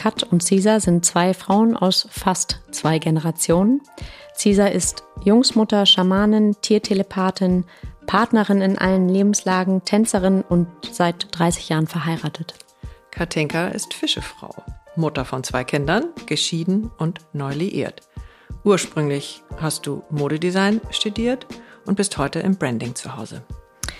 Kat und Cesar, sind zwei Frauen aus fast zwei Generationen. Cesar ist Jungsmutter, Schamanin, Tiertelepathin, Partnerin in allen Lebenslagen, Tänzerin und seit 30 Jahren verheiratet. Katinka ist Fischefrau, Mutter von zwei Kindern, geschieden und neu liiert. Ursprünglich hast du Modedesign studiert und bist heute im Branding zu Hause.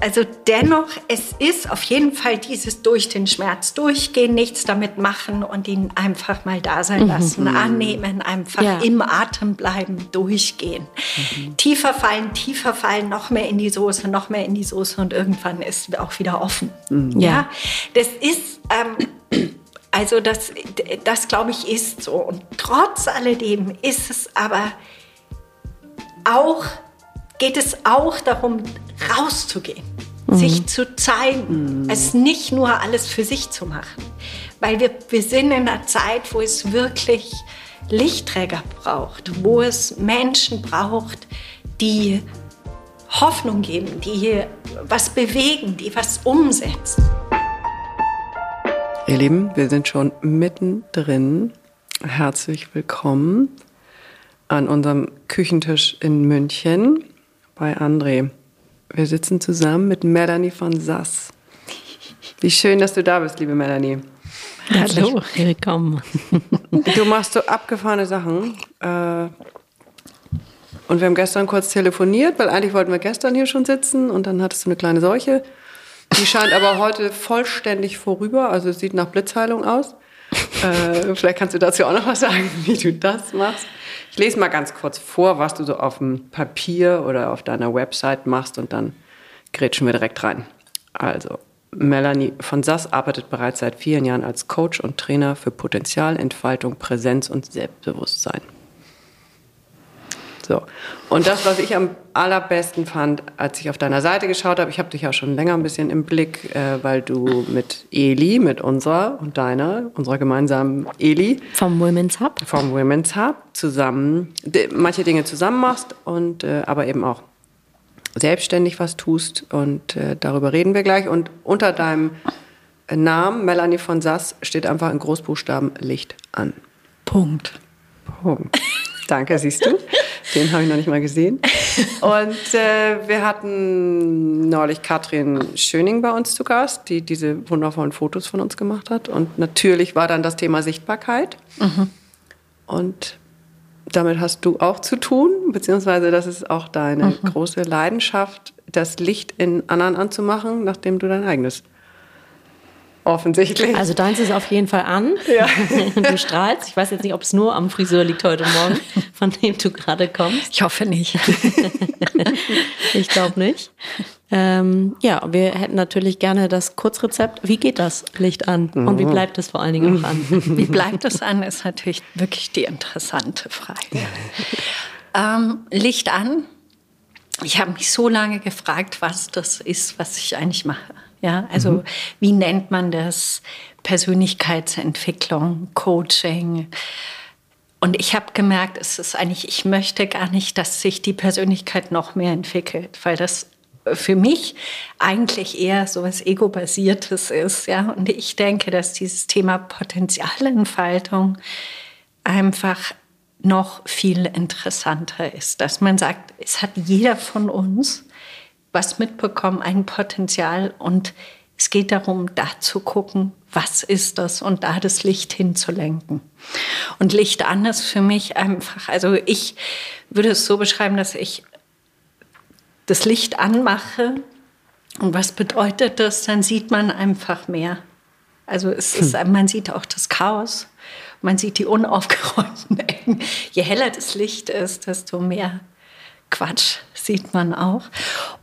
Also dennoch, es ist auf jeden Fall dieses durch den Schmerz durchgehen, nichts damit machen und ihn einfach mal da sein mhm. lassen, mhm. annehmen, einfach ja. im Atem bleiben, durchgehen. Mhm. Tiefer fallen, tiefer fallen, noch mehr in die Soße, noch mehr in die Soße und irgendwann ist auch wieder offen. Mhm. Ja, das ist, ähm, also das, das glaube ich ist so. Und trotz alledem ist es aber auch geht es auch darum, rauszugehen, mhm. sich zu zeigen, mhm. es nicht nur alles für sich zu machen. Weil wir, wir sind in einer Zeit, wo es wirklich Lichtträger braucht, wo es Menschen braucht, die Hoffnung geben, die was bewegen, die was umsetzen. Ihr Lieben, wir sind schon mittendrin. Herzlich willkommen an unserem Küchentisch in München bei André. Wir sitzen zusammen mit Melanie von Sass. Wie schön, dass du da bist, liebe Melanie. Hallo, willkommen. Du machst so abgefahrene Sachen. Äh, und wir haben gestern kurz telefoniert, weil eigentlich wollten wir gestern hier schon sitzen und dann hattest du eine kleine Seuche. Die scheint aber heute vollständig vorüber, also es sieht nach Blitzheilung aus. Äh, vielleicht kannst du dazu auch noch was sagen, wie du das machst. Ich lese mal ganz kurz vor, was du so auf dem Papier oder auf deiner Website machst und dann grätschen wir direkt rein. Also, Melanie von Sass arbeitet bereits seit vielen Jahren als Coach und Trainer für Potenzialentfaltung, Präsenz und Selbstbewusstsein. So. Und das, was ich am allerbesten fand, als ich auf deiner Seite geschaut habe, ich habe dich ja schon länger ein bisschen im Blick, äh, weil du mit Eli, mit unserer und deiner, unserer gemeinsamen Eli. Vom Women's Hub. Vom Women's Hub zusammen, manche Dinge zusammen machst und äh, aber eben auch selbstständig was tust. Und äh, darüber reden wir gleich. Und unter deinem Namen, Melanie von Sass, steht einfach in Großbuchstaben Licht an. Punkt. Punkt. Danke, siehst du. Den habe ich noch nicht mal gesehen. Und äh, wir hatten neulich Katrin Schöning bei uns zu Gast, die diese wundervollen Fotos von uns gemacht hat. Und natürlich war dann das Thema Sichtbarkeit. Mhm. Und damit hast du auch zu tun, beziehungsweise das ist auch deine mhm. große Leidenschaft, das Licht in anderen anzumachen, nachdem du dein eigenes Offensichtlich. Also deins ist auf jeden Fall an. Ja. Du strahlst. Ich weiß jetzt nicht, ob es nur am Friseur liegt heute Morgen, von dem du gerade kommst. Ich hoffe nicht. ich glaube nicht. Ähm, ja, wir hätten natürlich gerne das Kurzrezept. Wie geht das Licht an? Und wie mhm. bleibt es vor allen Dingen auch an? Wie bleibt es an, ist natürlich wirklich die interessante Frage. Ähm, Licht an. Ich habe mich so lange gefragt, was das ist, was ich eigentlich mache. Ja, also mhm. wie nennt man das? Persönlichkeitsentwicklung, Coaching. Und ich habe gemerkt, es ist eigentlich, ich möchte gar nicht, dass sich die Persönlichkeit noch mehr entwickelt, weil das für mich eigentlich eher so was Ego-basiertes ist. Ja? Und ich denke, dass dieses Thema Potenzialentfaltung einfach noch viel interessanter ist. Dass man sagt, es hat jeder von uns was mitbekommen, ein Potenzial und es geht darum, da zu gucken, was ist das und da das Licht hinzulenken. Und Licht an ist für mich einfach, also ich würde es so beschreiben, dass ich das Licht anmache. Und was bedeutet das? Dann sieht man einfach mehr. Also es ist, hm. man sieht auch das Chaos, man sieht die unaufgeräumten Ecken. Je heller das Licht ist, desto mehr Quatsch sieht man auch.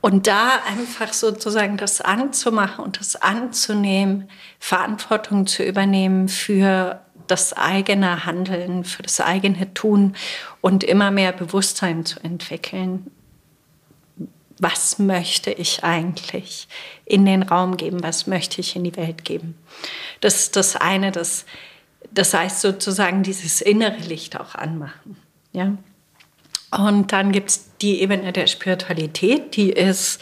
Und da einfach sozusagen das anzumachen und das anzunehmen, Verantwortung zu übernehmen für das eigene Handeln, für das eigene Tun und immer mehr Bewusstsein zu entwickeln was möchte ich eigentlich in den Raum geben, was möchte ich in die Welt geben. Das ist das eine, das, das heißt sozusagen dieses innere Licht auch anmachen. Ja? Und dann gibt es die Ebene der Spiritualität, die ist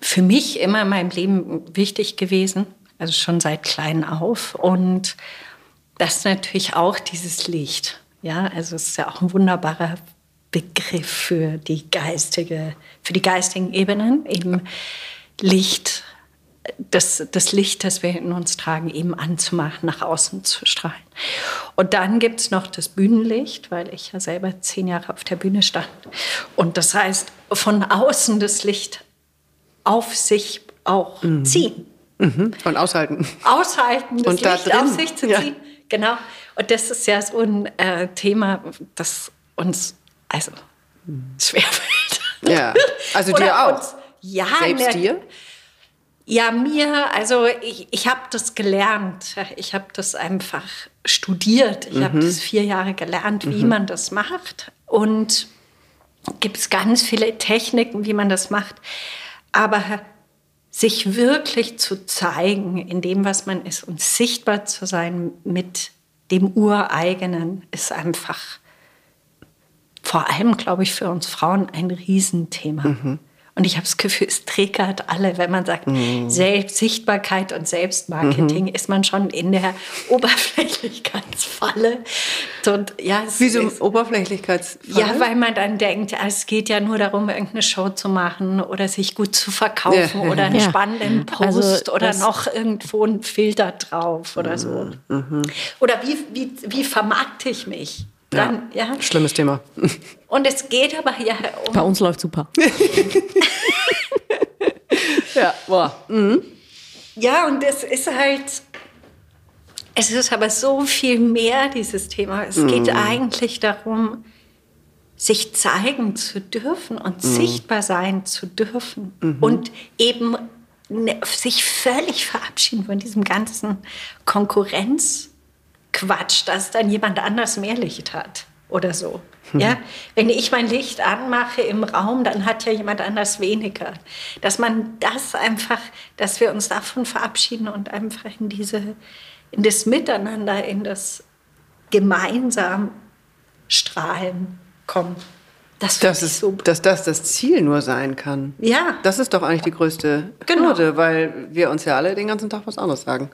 für mich immer in meinem Leben wichtig gewesen, also schon seit klein auf. Und das ist natürlich auch dieses Licht. Ja, also es ist ja auch ein wunderbarer Begriff für die geistige, für die geistigen Ebenen, eben Licht, das, das Licht, das wir in uns tragen, eben anzumachen, nach außen zu strahlen. Und dann gibt es noch das Bühnenlicht, weil ich ja selber zehn Jahre auf der Bühne stand. Und das heißt, von außen das Licht auf sich auch mhm. ziehen. Mhm. Und aushalten. Aushalten, das Und Licht da auf sich zu ziehen. Ja. Genau. Und das ist ja so ein äh, Thema, das uns also schwerfällt. Ja, also dir auch. Uns, ja, Selbst dir? Ja, mir, also ich, ich habe das gelernt. Ich habe das einfach studiert. Ich mhm. habe das vier Jahre gelernt, wie mhm. man das macht. Und gibt es ganz viele Techniken, wie man das macht. Aber sich wirklich zu zeigen in dem, was man ist und sichtbar zu sein mit dem Ureigenen, ist einfach vor allem, glaube ich, für uns Frauen ein Riesenthema. Mhm. Und ich habe das Gefühl, es triggert alle, wenn man sagt, mhm. Selbstsichtbarkeit und Selbstmarketing, mhm. ist man schon in der Oberflächlichkeitsfalle. Und ja, es Wieso ist, Oberflächlichkeitsfalle? Ja, weil man dann denkt, es geht ja nur darum, irgendeine Show zu machen oder sich gut zu verkaufen ja. oder einen ja. spannenden also Post also oder noch irgendwo einen Filter drauf oder so. Mhm. Oder wie, wie, wie vermarkte ich mich? Dann, ja. ja. Schlimmes Thema. Und es geht aber ja um. Bei uns läuft super. ja, boah. Mhm. Ja, und es ist halt. Es ist aber so viel mehr, dieses Thema. Es mhm. geht eigentlich darum, sich zeigen zu dürfen und mhm. sichtbar sein zu dürfen. Mhm. Und eben ne, sich völlig verabschieden von diesem ganzen Konkurrenz. Quatsch, dass dann jemand anders mehr Licht hat oder so. Mhm. Ja, wenn ich mein Licht anmache im Raum, dann hat ja jemand anders weniger. Dass man das einfach, dass wir uns davon verabschieden und einfach in diese, in das Miteinander, in das gemeinsam Strahlen kommen. Das, das ist, so. dass das das Ziel nur sein kann. Ja. Das ist doch eigentlich die größte genau. Hürde, weil wir uns ja alle den ganzen Tag was anderes sagen.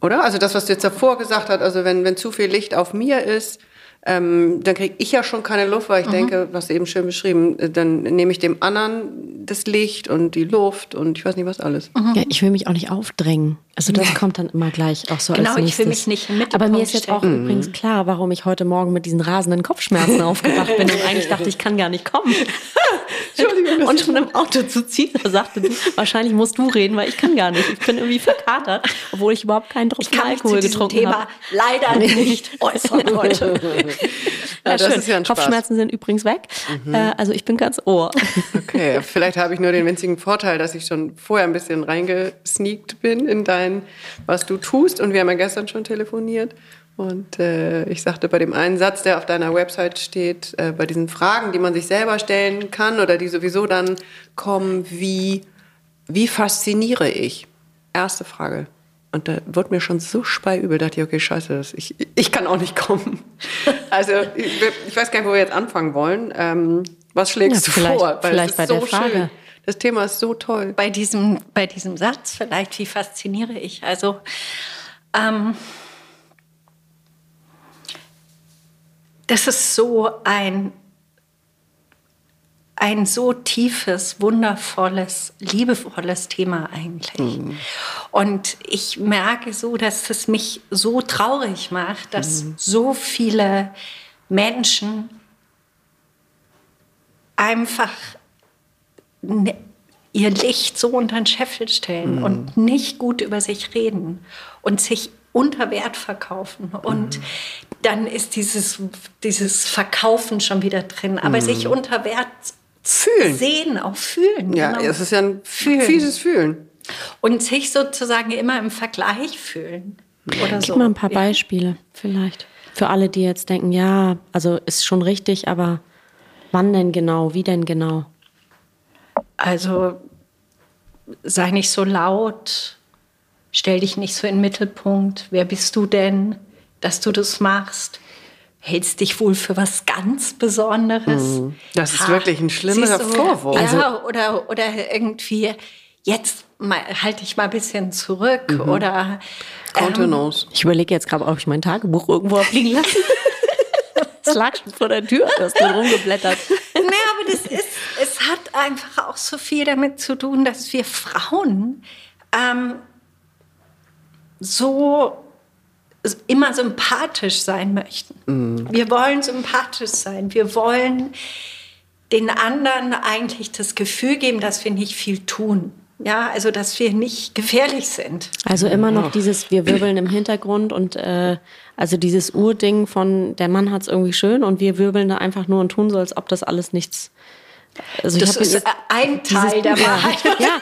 Oder? Also das, was du jetzt davor gesagt hast, also wenn, wenn zu viel Licht auf mir ist, ähm, dann kriege ich ja schon keine Luft, weil ich mhm. denke, was eben schön beschrieben, äh, dann nehme ich dem anderen das Licht und die Luft und ich weiß nicht was alles. Mhm. Ja, ich will mich auch nicht aufdrängen. Also das ja. kommt dann immer gleich auch so genau, als nächstes. ich will mich nicht mit. Aber mir ist jetzt auch mhm. übrigens klar, warum ich heute Morgen mit diesen rasenden Kopfschmerzen aufgewacht bin und eigentlich dachte, ich kann gar nicht kommen. Entschuldigung, und schon im Auto zu Zita sagte, du, wahrscheinlich musst du reden, weil ich kann gar nicht. Ich bin irgendwie verkatert, obwohl ich überhaupt keinen Tropfen Alkohol getrunken habe. leider nicht äußern heute. ja, ja, schön. Ja Kopfschmerzen sind übrigens weg. Mhm. Äh, also ich bin ganz ohr. Okay, vielleicht habe ich nur den winzigen Vorteil, dass ich schon vorher ein bisschen reingesneakt bin in dein, was du tust. Und wir haben ja gestern schon telefoniert. Und äh, ich sagte bei dem einen Satz, der auf deiner Website steht, äh, bei diesen Fragen, die man sich selber stellen kann oder die sowieso dann kommen, wie, wie fasziniere ich? Erste Frage. Und da wurde mir schon so speiübel, dachte ich, okay, scheiße, ich, ich kann auch nicht kommen. Also ich, ich weiß gar nicht, wo wir jetzt anfangen wollen. Ähm, was schlägst ja, du vor? Weil vielleicht bei so der Frage. Schön. Das Thema ist so toll. Bei diesem, bei diesem Satz vielleicht, wie fasziniere ich? Also ähm, das ist so ein, ein so tiefes, wundervolles, liebevolles Thema eigentlich. Mhm. Und ich merke so, dass es mich so traurig macht, dass mhm. so viele Menschen einfach ihr Licht so unter den Scheffel stellen mhm. und nicht gut über sich reden und sich unter Wert verkaufen. Und mhm. dann ist dieses, dieses Verkaufen schon wieder drin. Aber mhm. sich unter Wert fühlen. sehen, auch fühlen. Ja, genau. es ist ja ein fühlen. fieses Fühlen. Und sich sozusagen immer im Vergleich fühlen. Oder Gib so. mal ein paar Beispiele vielleicht. Für alle, die jetzt denken, ja, also ist schon richtig, aber wann denn genau? Wie denn genau? Also sei nicht so laut, Stell dich nicht so in den Mittelpunkt. Wer bist du denn, dass du das machst? Hältst dich wohl für was ganz Besonderes? Mhm. Das ist ha, wirklich ein schlimmer Vorwurf. Ja, also, oder, oder irgendwie, jetzt halte ich mal ein bisschen zurück. Mhm. Oder. Kontenance. Ähm, ich überlege jetzt gerade, ob ich mein Tagebuch irgendwo abliegen lasse. Es lag schon vor der Tür, du hast drin rumgeblättert. Nee, aber das ist, es hat einfach auch so viel damit zu tun, dass wir Frauen ähm, so immer sympathisch sein möchten. Mhm. Wir wollen sympathisch sein. Wir wollen den anderen eigentlich das Gefühl geben, dass wir nicht viel tun. Ja, also dass wir nicht gefährlich sind. Also immer noch dieses, wir wirbeln im Hintergrund und äh, also dieses Urding von der Mann hat es irgendwie schön und wir wirbeln da einfach nur und tun so, als ob das alles nichts. Also das ist ein Teil der Wahrheit. Ja.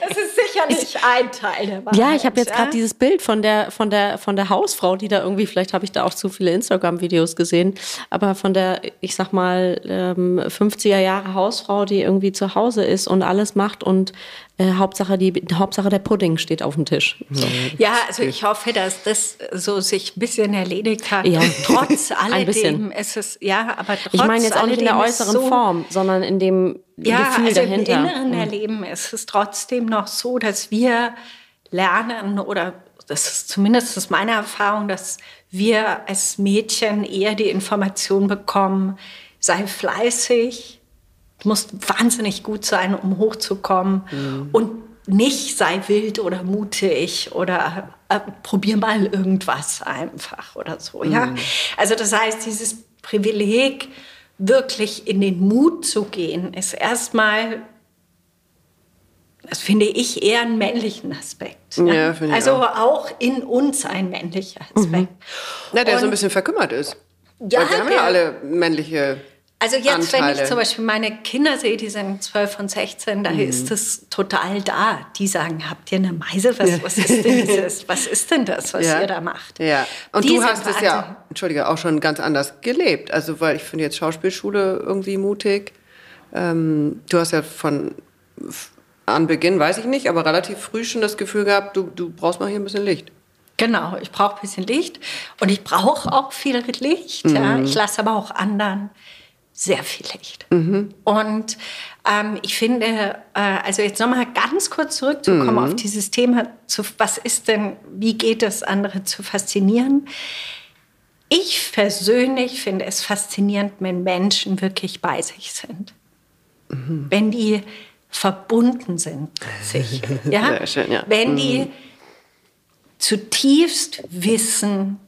das ist sicherlich ein Teil der Wahrheit. Ja, ich habe jetzt gerade dieses Bild von der, von, der, von der Hausfrau, die da irgendwie, vielleicht habe ich da auch zu viele Instagram-Videos gesehen, aber von der, ich sag mal, 50er ähm, Jahre Hausfrau, die irgendwie zu Hause ist und alles macht und äh, Hauptsache, die, Hauptsache der Pudding steht auf dem Tisch. So. Ja, also ich hoffe, dass das so sich ein bisschen erledigt hat. Ja. Trotz alledem ist es, ja, aber trotz Ich meine jetzt auch nicht in der äußeren so, Form, sondern in dem ja, Gefühl also dahinter. Im inneren mhm. Erleben ist es trotzdem noch so, dass wir lernen oder das ist zumindest meine Erfahrung, dass wir als Mädchen eher die Information bekommen, sei fleißig, musst wahnsinnig gut sein, um hochzukommen mhm. und nicht sei wild oder mutig oder äh, probier mal irgendwas einfach oder so. Mhm. Ja, also das heißt, dieses Privileg wirklich in den Mut zu gehen, ist erstmal das finde ich eher einen männlichen Aspekt. Ja, ja. also auch. auch. in uns ein männlicher Aspekt. Mhm. Ja, der Und, so ein bisschen verkümmert ist. Ja, Weil wir haben ja alle männliche also jetzt, Anteile. wenn ich zum Beispiel meine Kinder sehe, die sind 12 und 16, da mhm. ist es total da. Die sagen, habt ihr eine Meise? Was, was ist denn dieses, was ist denn das, was ja. ihr da macht? Ja. Und die du hast es ja, Entschuldige, auch schon ganz anders gelebt. Also, weil ich finde jetzt Schauspielschule irgendwie mutig. Ähm, du hast ja von Anbeginn, weiß ich nicht, aber relativ früh schon das Gefühl gehabt, du, du brauchst mal hier ein bisschen Licht. Genau, ich brauche ein bisschen Licht und ich brauche auch viel Licht. Mhm. Ja. Ich lasse aber auch anderen sehr viel Licht. Mhm. Und ähm, ich finde, äh, also jetzt nochmal ganz kurz zurückzukommen mhm. auf dieses Thema, zu, was ist denn, wie geht es, andere zu faszinieren? Ich persönlich finde es faszinierend, wenn Menschen wirklich bei sich sind. Mhm. Wenn die verbunden sind mit sich. Ja? Sehr schön, ja. Wenn die mhm. zutiefst wissen,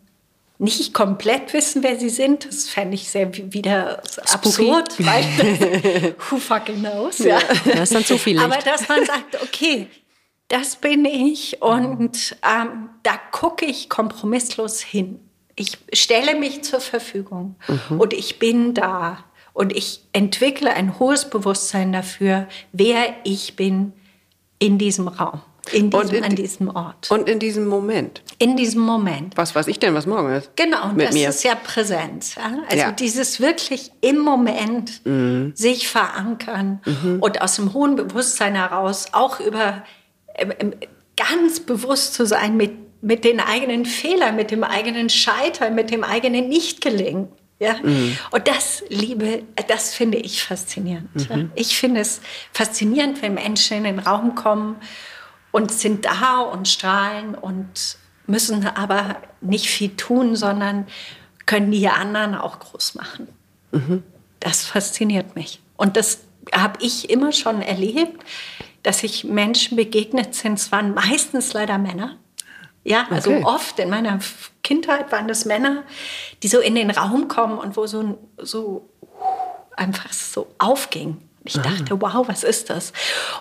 nicht komplett wissen, wer sie sind. Das fände ich sehr wieder absurd, weil who fucking knows. Ja. Das ist dann zu viel Licht. Aber dass man sagt, okay, das bin ich und ähm, da gucke ich kompromisslos hin. Ich stelle mich zur Verfügung mhm. und ich bin da und ich entwickle ein hohes Bewusstsein dafür, wer ich bin in diesem Raum. In diesem, in, an diesem Ort. Und in diesem Moment. In diesem Moment. Was weiß ich denn, was morgen ist? Genau, Mit das mir. ist ja Präsenz. Also ja. dieses wirklich im Moment mhm. sich verankern mhm. und aus dem hohen Bewusstsein heraus auch über ähm, ähm, ganz bewusst zu sein mit, mit den eigenen Fehlern, mit dem eigenen Scheitern, mit dem eigenen Nicht-Gelingen. Ja? Mhm. Und das liebe, das finde ich faszinierend. Mhm. Ich finde es faszinierend, wenn Menschen in den Raum kommen und sind da und strahlen und müssen aber nicht viel tun, sondern können die anderen auch groß machen. Mhm. Das fasziniert mich. Und das habe ich immer schon erlebt, dass ich Menschen begegnet sind. Es waren meistens leider Männer. Ja, also okay. oft in meiner Kindheit waren das Männer, die so in den Raum kommen und wo so, so einfach so aufging. Ich Aha. dachte, wow, was ist das?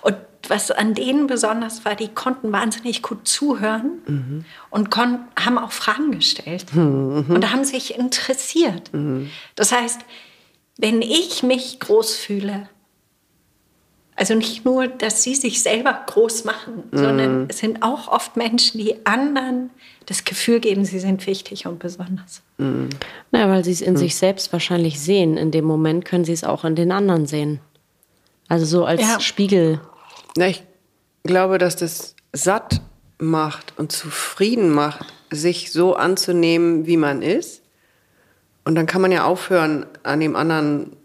Und was an denen besonders war, die konnten wahnsinnig gut zuhören mhm. und haben auch Fragen gestellt mhm. und haben sich interessiert. Mhm. Das heißt, wenn ich mich groß fühle, also nicht nur, dass sie sich selber groß machen, sondern mhm. es sind auch oft Menschen, die anderen das Gefühl geben, sie sind wichtig und besonders. Mhm. Naja, weil sie es in mhm. sich selbst wahrscheinlich sehen. In dem Moment können sie es auch in den anderen sehen. Also so als ja. Spiegel. Ja, ich glaube, dass das satt macht und zufrieden macht, sich so anzunehmen, wie man ist. Und dann kann man ja aufhören, an dem anderen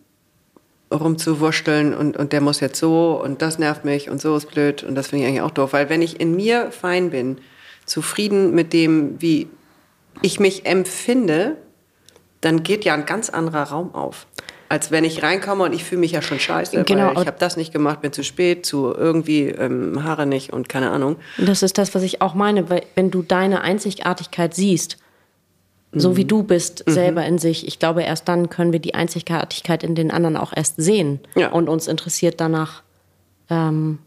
rumzuwurschteln und, und der muss jetzt so und das nervt mich und so ist blöd und das finde ich eigentlich auch doof. Weil wenn ich in mir fein bin, zufrieden mit dem, wie ich mich empfinde, dann geht ja ein ganz anderer Raum auf. Als wenn ich reinkomme und ich fühle mich ja schon scheiße, genau. ich habe das nicht gemacht, bin zu spät, zu irgendwie ähm, Haare nicht und keine Ahnung. Das ist das, was ich auch meine, weil wenn du deine Einzigartigkeit siehst, so wie du bist, mhm. selber in sich. Ich glaube, erst dann können wir die Einzigartigkeit in den anderen auch erst sehen. Ja. Und uns interessiert danach ähm,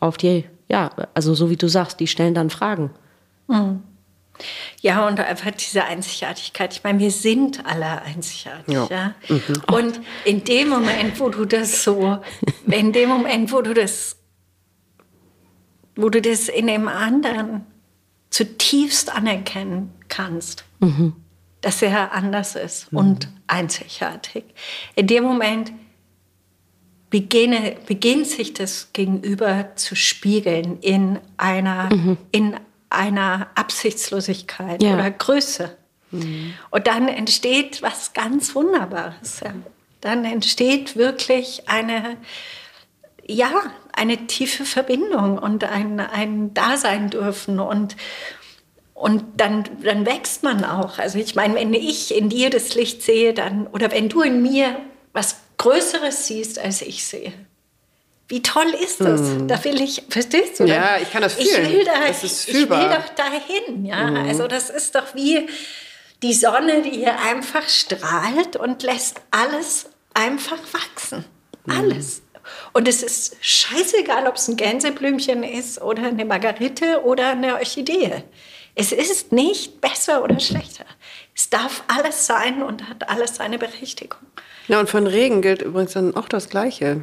auf die, ja, also so wie du sagst, die stellen dann Fragen. Mhm. Ja, und einfach diese Einzigartigkeit. Ich meine, wir sind alle einzigartig. Ja. ja? Mhm. Und in dem Moment, wo du das so, in dem Moment, wo du das, wo du das in dem anderen zutiefst anerkennen kannst, mhm. dass er anders ist mhm. und einzigartig. In dem Moment beginne, beginnt sich das Gegenüber zu spiegeln in einer, mhm. in einer Absichtslosigkeit ja. oder Größe. Mhm. Und dann entsteht was ganz Wunderbares. Ja. Dann entsteht wirklich eine, ja, eine tiefe Verbindung und ein, ein Dasein dürfen und und dann, dann wächst man auch. Also ich meine, wenn ich in dir das Licht sehe, dann, oder wenn du in mir was Größeres siehst, als ich sehe. Wie toll ist das? Hm. Da will ich, verstehst du? Ja, ich kann das fühlen. Ich will, da, das ist ich will doch dahin. Ja? Hm. Also das ist doch wie die Sonne, die hier einfach strahlt und lässt alles einfach wachsen. Hm. Alles. Und es ist scheißegal, ob es ein Gänseblümchen ist oder eine Margarite oder eine Orchidee. Es ist nicht besser oder schlechter. Es darf alles sein und hat alles seine Berechtigung. Ja, und von Regen gilt übrigens dann auch das Gleiche.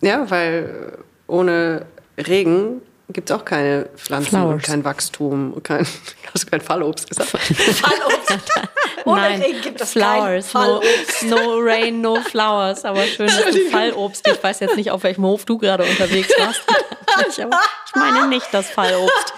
Ja, weil ohne Regen gibt es auch keine Pflanzen Flowers. und kein Wachstum. Kein, hast du kein Fallobst gesagt? Fallobst. Ohne Nein, Regen gibt es Flowers. Kein Fallobst. No, no rain, no flowers. Aber schön, dass du Fallobst. Ich weiß jetzt nicht, auf welchem Hof du gerade unterwegs warst. Ich, ich meine nicht das Fallobst.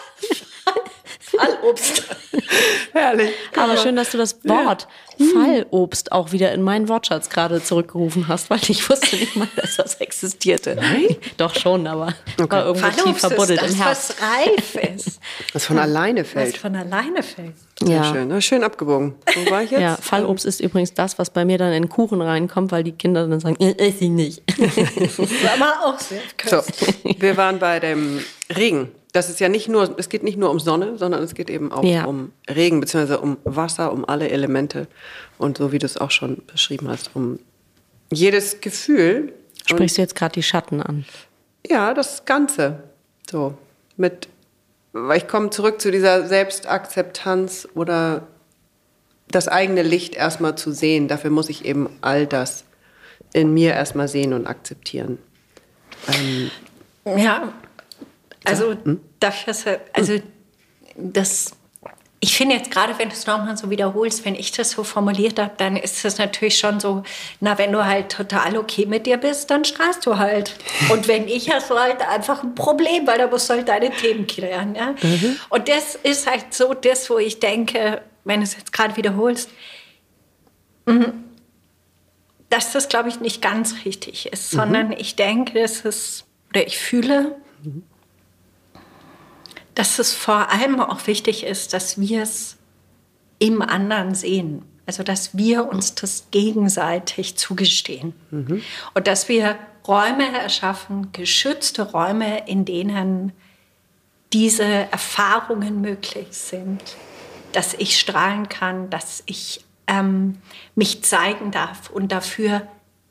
Fallobst. Herrlich. Aber schön, dass du das Wort ja. Fallobst auch wieder in meinen Wortschatz gerade zurückgerufen hast, weil ich wusste nicht mal, dass das existierte. Nein? Doch schon, aber okay. war irgendwo Fallobst tief verbuddelt ist das, im Herz. was reif ist. Was von alleine fällt. Was von alleine fällt. Sehr ja. schön. Schön abgebogen. Wo war ich jetzt? Ja, Fallobst ist übrigens das, was bei mir dann in Kuchen reinkommt, weil die Kinder dann sagen, ich esse ihn nicht. das ist aber auch sehr So, wir waren bei dem Regen das ist ja nicht nur, es geht nicht nur um Sonne, sondern es geht eben auch ja. um Regen, beziehungsweise um Wasser, um alle Elemente. Und so wie du es auch schon beschrieben hast, um jedes Gefühl. Sprichst du jetzt gerade die Schatten an? Ja, das Ganze. So, mit, weil ich komme zurück zu dieser Selbstakzeptanz oder das eigene Licht erstmal zu sehen. Dafür muss ich eben all das in mir erstmal sehen und akzeptieren. Ähm, ja, also hm? dafür, also das ich finde jetzt gerade, wenn du es nochmal so wiederholst, wenn ich das so formuliert habe, dann ist es natürlich schon so, na, wenn du halt total okay mit dir bist, dann strahlst du halt. Und wenn ich, hast du halt einfach ein Problem, weil da musst du halt deine Themen klären. Ja? Mhm. Und das ist halt so das, wo ich denke, wenn du es jetzt gerade wiederholst, mhm, dass das, glaube ich, nicht ganz richtig ist, mhm. sondern ich denke, dass es, oder ich fühle, mhm dass es vor allem auch wichtig ist, dass wir es im anderen sehen. Also dass wir uns das gegenseitig zugestehen. Mhm. Und dass wir Räume erschaffen, geschützte Räume, in denen diese Erfahrungen möglich sind. Dass ich strahlen kann, dass ich ähm, mich zeigen darf und dafür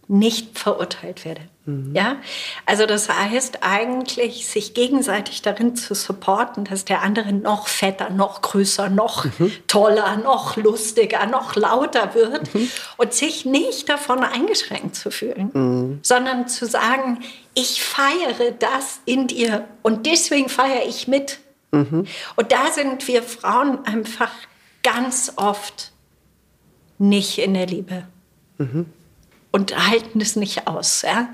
nicht verurteilt werde. Mhm. Ja, also das heißt eigentlich, sich gegenseitig darin zu supporten, dass der andere noch fetter, noch größer, noch mhm. toller, noch lustiger, noch lauter wird mhm. und sich nicht davon eingeschränkt zu fühlen, mhm. sondern zu sagen, ich feiere das in dir und deswegen feiere ich mit. Mhm. Und da sind wir Frauen einfach ganz oft nicht in der Liebe. Mhm und halten es nicht aus. Ja?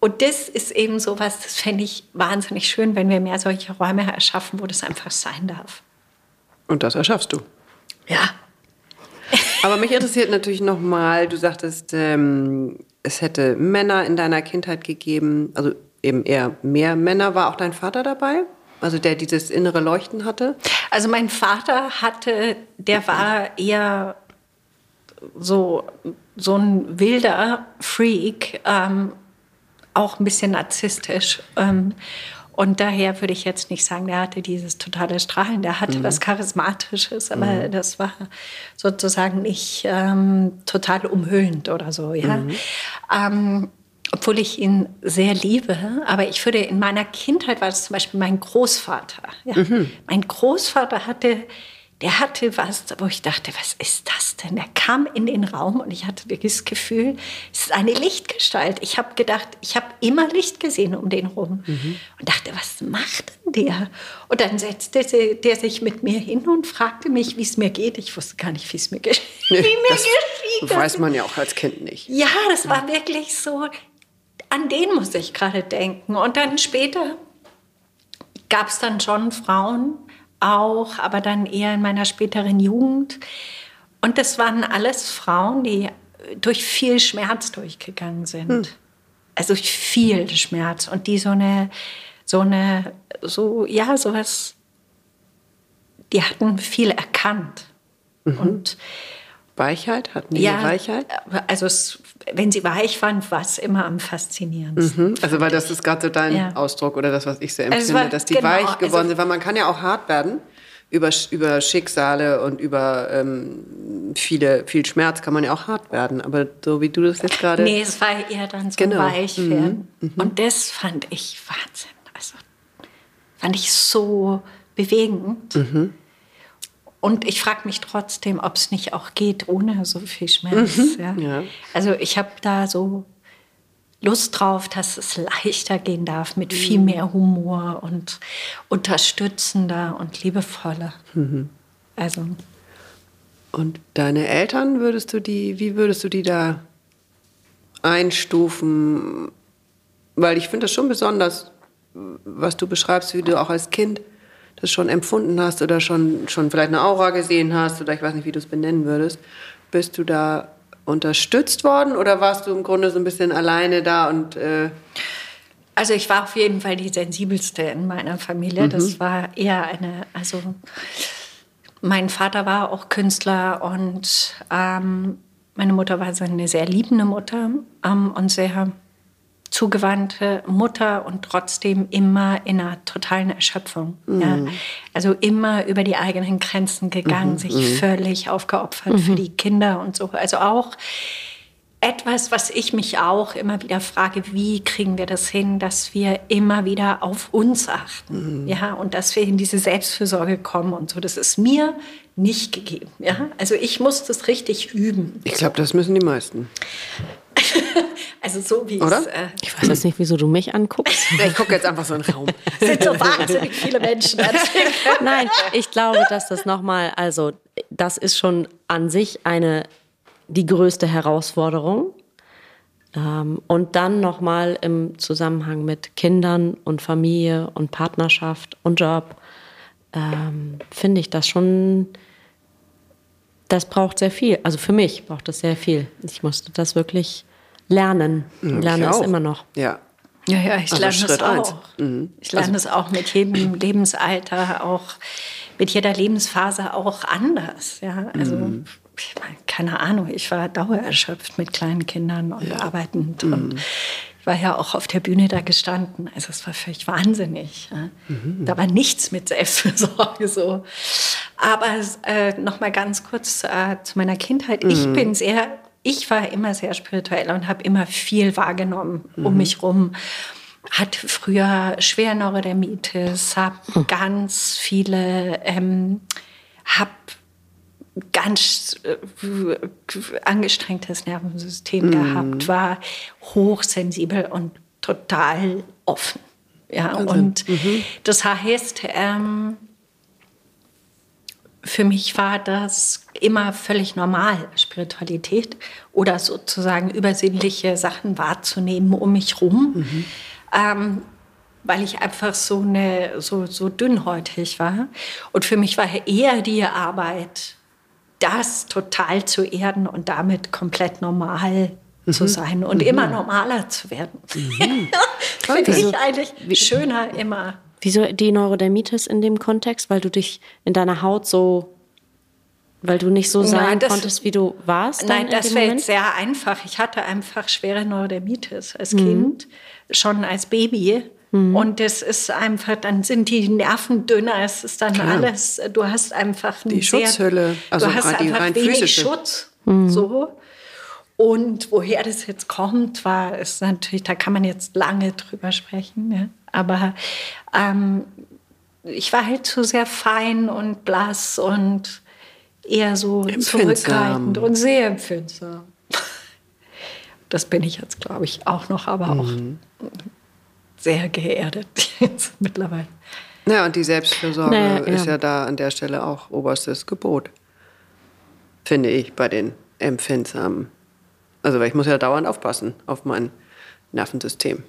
Und das ist eben so was, das fände ich wahnsinnig schön, wenn wir mehr solche Räume erschaffen, wo das einfach sein darf. Und das erschaffst du. Ja. Aber mich interessiert natürlich nochmal, du sagtest, ähm, es hätte Männer in deiner Kindheit gegeben, also eben eher mehr Männer. War auch dein Vater dabei? Also der dieses innere Leuchten hatte? Also mein Vater hatte, der war eher so so ein wilder Freak, ähm, auch ein bisschen narzisstisch. Ähm, und daher würde ich jetzt nicht sagen, der hatte dieses totale Strahlen, der hatte mhm. was Charismatisches, aber mhm. das war sozusagen nicht ähm, total umhüllend oder so. Ja? Mhm. Ähm, obwohl ich ihn sehr liebe, aber ich würde in meiner Kindheit war es zum Beispiel mein Großvater. Ja? Mhm. Mein Großvater hatte der hatte was, wo ich dachte, was ist das denn? Er kam in den Raum und ich hatte wirklich das Gefühl, es ist eine Lichtgestalt. Ich habe gedacht, ich habe immer Licht gesehen um den rum mhm. und dachte, was macht denn der? Und dann setzte der sich mit mir hin und fragte mich, wie es mir geht. Ich wusste gar nicht, wie es mir, ge nee, wie mir geschieht. Das weiß man ja auch als Kind nicht. Ja, das war wirklich so, an den muss ich gerade denken. Und dann später gab es dann schon Frauen, auch, aber dann eher in meiner späteren Jugend. Und das waren alles Frauen, die durch viel Schmerz durchgegangen sind. Hm. Also durch viel Schmerz und die so eine, so eine, so, ja, sowas, die hatten viel erkannt. Mhm. Und Weichheit? Hatten die ja, Weichheit? Also es, wenn sie weich waren, war es immer am faszinierendsten. Mhm. Also weil das ist gerade so dein ja. Ausdruck oder das, was ich so empfinde, also war, dass die genau, weich geworden also, sind. Weil man kann ja auch hart werden über, über Schicksale und über ähm, viele, viel Schmerz kann man ja auch hart werden. Aber so wie du das jetzt gerade... Nee, es war eher dann so genau. weich werden. Mhm. Mhm. Und das fand ich Wahnsinn. Also fand ich so bewegend. Mhm. Und ich frage mich trotzdem, ob es nicht auch geht ohne so viel Schmerz. Mhm. Ja. Ja. Also ich habe da so Lust drauf, dass es leichter gehen darf mit mhm. viel mehr Humor und unterstützender und liebevoller. Mhm. Also. Und deine Eltern würdest du die, wie würdest du die da einstufen? Weil ich finde das schon besonders, was du beschreibst, wie du auch als Kind das schon empfunden hast oder schon, schon vielleicht eine Aura gesehen hast oder ich weiß nicht, wie du es benennen würdest, bist du da unterstützt worden oder warst du im Grunde so ein bisschen alleine da und äh also ich war auf jeden Fall die sensibelste in meiner Familie. Mhm. Das war eher eine, also mein Vater war auch Künstler und ähm, meine Mutter war so eine sehr liebende Mutter ähm, und sehr zugewandte Mutter und trotzdem immer in einer totalen Erschöpfung. Mhm. Ja. Also immer über die eigenen Grenzen gegangen, mhm. sich mhm. völlig aufgeopfert mhm. für die Kinder und so. Also auch etwas, was ich mich auch immer wieder frage, wie kriegen wir das hin, dass wir immer wieder auf uns achten, mhm. ja, und dass wir in diese Selbstfürsorge kommen und so. Das ist mir nicht gegeben, ja. Also ich muss das richtig üben. Ich glaube, das müssen die meisten. also so wie Oder? es. Äh, ich weiß jetzt nicht, wieso du mich anguckst. ich gucke jetzt einfach so in den Raum. Es sind so wahnsinnig viele Menschen. Nein, ich glaube, dass das nochmal, also das ist schon an sich eine die größte Herausforderung. Ähm, und dann nochmal im Zusammenhang mit Kindern und Familie und Partnerschaft und Job ähm, finde ich das schon, das braucht sehr viel. Also für mich braucht das sehr viel. Ich musste das wirklich lernen. Ich lerne es immer noch. Ja. Ja, ja, ich also lerne es auch. Mhm. Ich lerne also, es auch mit jedem Lebensalter, auch mit jeder Lebensphase auch anders. Ja, also mhm ich meine, keine Ahnung, ich war dauererschöpft mit kleinen Kindern und ja. arbeitend. Mhm. Und war ja auch auf der Bühne da gestanden. Also es war völlig wahnsinnig. Ja. Mhm. Da war nichts mit Selbstversorge so. Aber äh, noch mal ganz kurz äh, zu meiner Kindheit. Mhm. Ich bin sehr, ich war immer sehr spirituell und habe immer viel wahrgenommen um mhm. mich rum hatte früher schwer Neurodermitis, habe hm. ganz viele, ähm, habe ganz äh, angestrengtes Nervensystem mm. gehabt, war hochsensibel und total offen. Ja, also, und mhm. das heißt, ähm, für mich war das immer völlig normal, Spiritualität oder sozusagen übersinnliche Sachen wahrzunehmen um mich rum, mhm. ähm, weil ich einfach so, eine, so, so dünnhäutig war. Und für mich war eher die Arbeit das total zu erden und damit komplett normal mhm. zu sein und mhm. immer normaler zu werden. Mhm. Finde ich eigentlich schöner immer. Wieso die Neurodermitis in dem Kontext? Weil du dich in deiner Haut so weil du nicht so sein nein, das, konntest, wie du warst? Nein, das wäre jetzt sehr einfach. Ich hatte einfach schwere Neurodermitis als mhm. Kind, schon als Baby. Mhm. Und das ist einfach, dann sind die Nerven dünner, es ist dann Klar. alles, du hast einfach die sehr, Schutzhülle, also du hast einfach wenig physische. Schutz. Mhm. So. Und woher das jetzt kommt, war ist natürlich, da kann man jetzt lange drüber sprechen. Ja. Aber ähm, ich war halt zu sehr fein und blass und eher so zurückhaltend und sehr empfindsam. Das bin ich jetzt, glaube ich, auch noch, aber auch mhm sehr geerdet jetzt mittlerweile. Ja, und die Selbstfürsorge naja, ist ja. ja da an der Stelle auch oberstes Gebot. Finde ich bei den Empfindsamen. Also, weil ich muss ja dauernd aufpassen auf mein Nervensystem.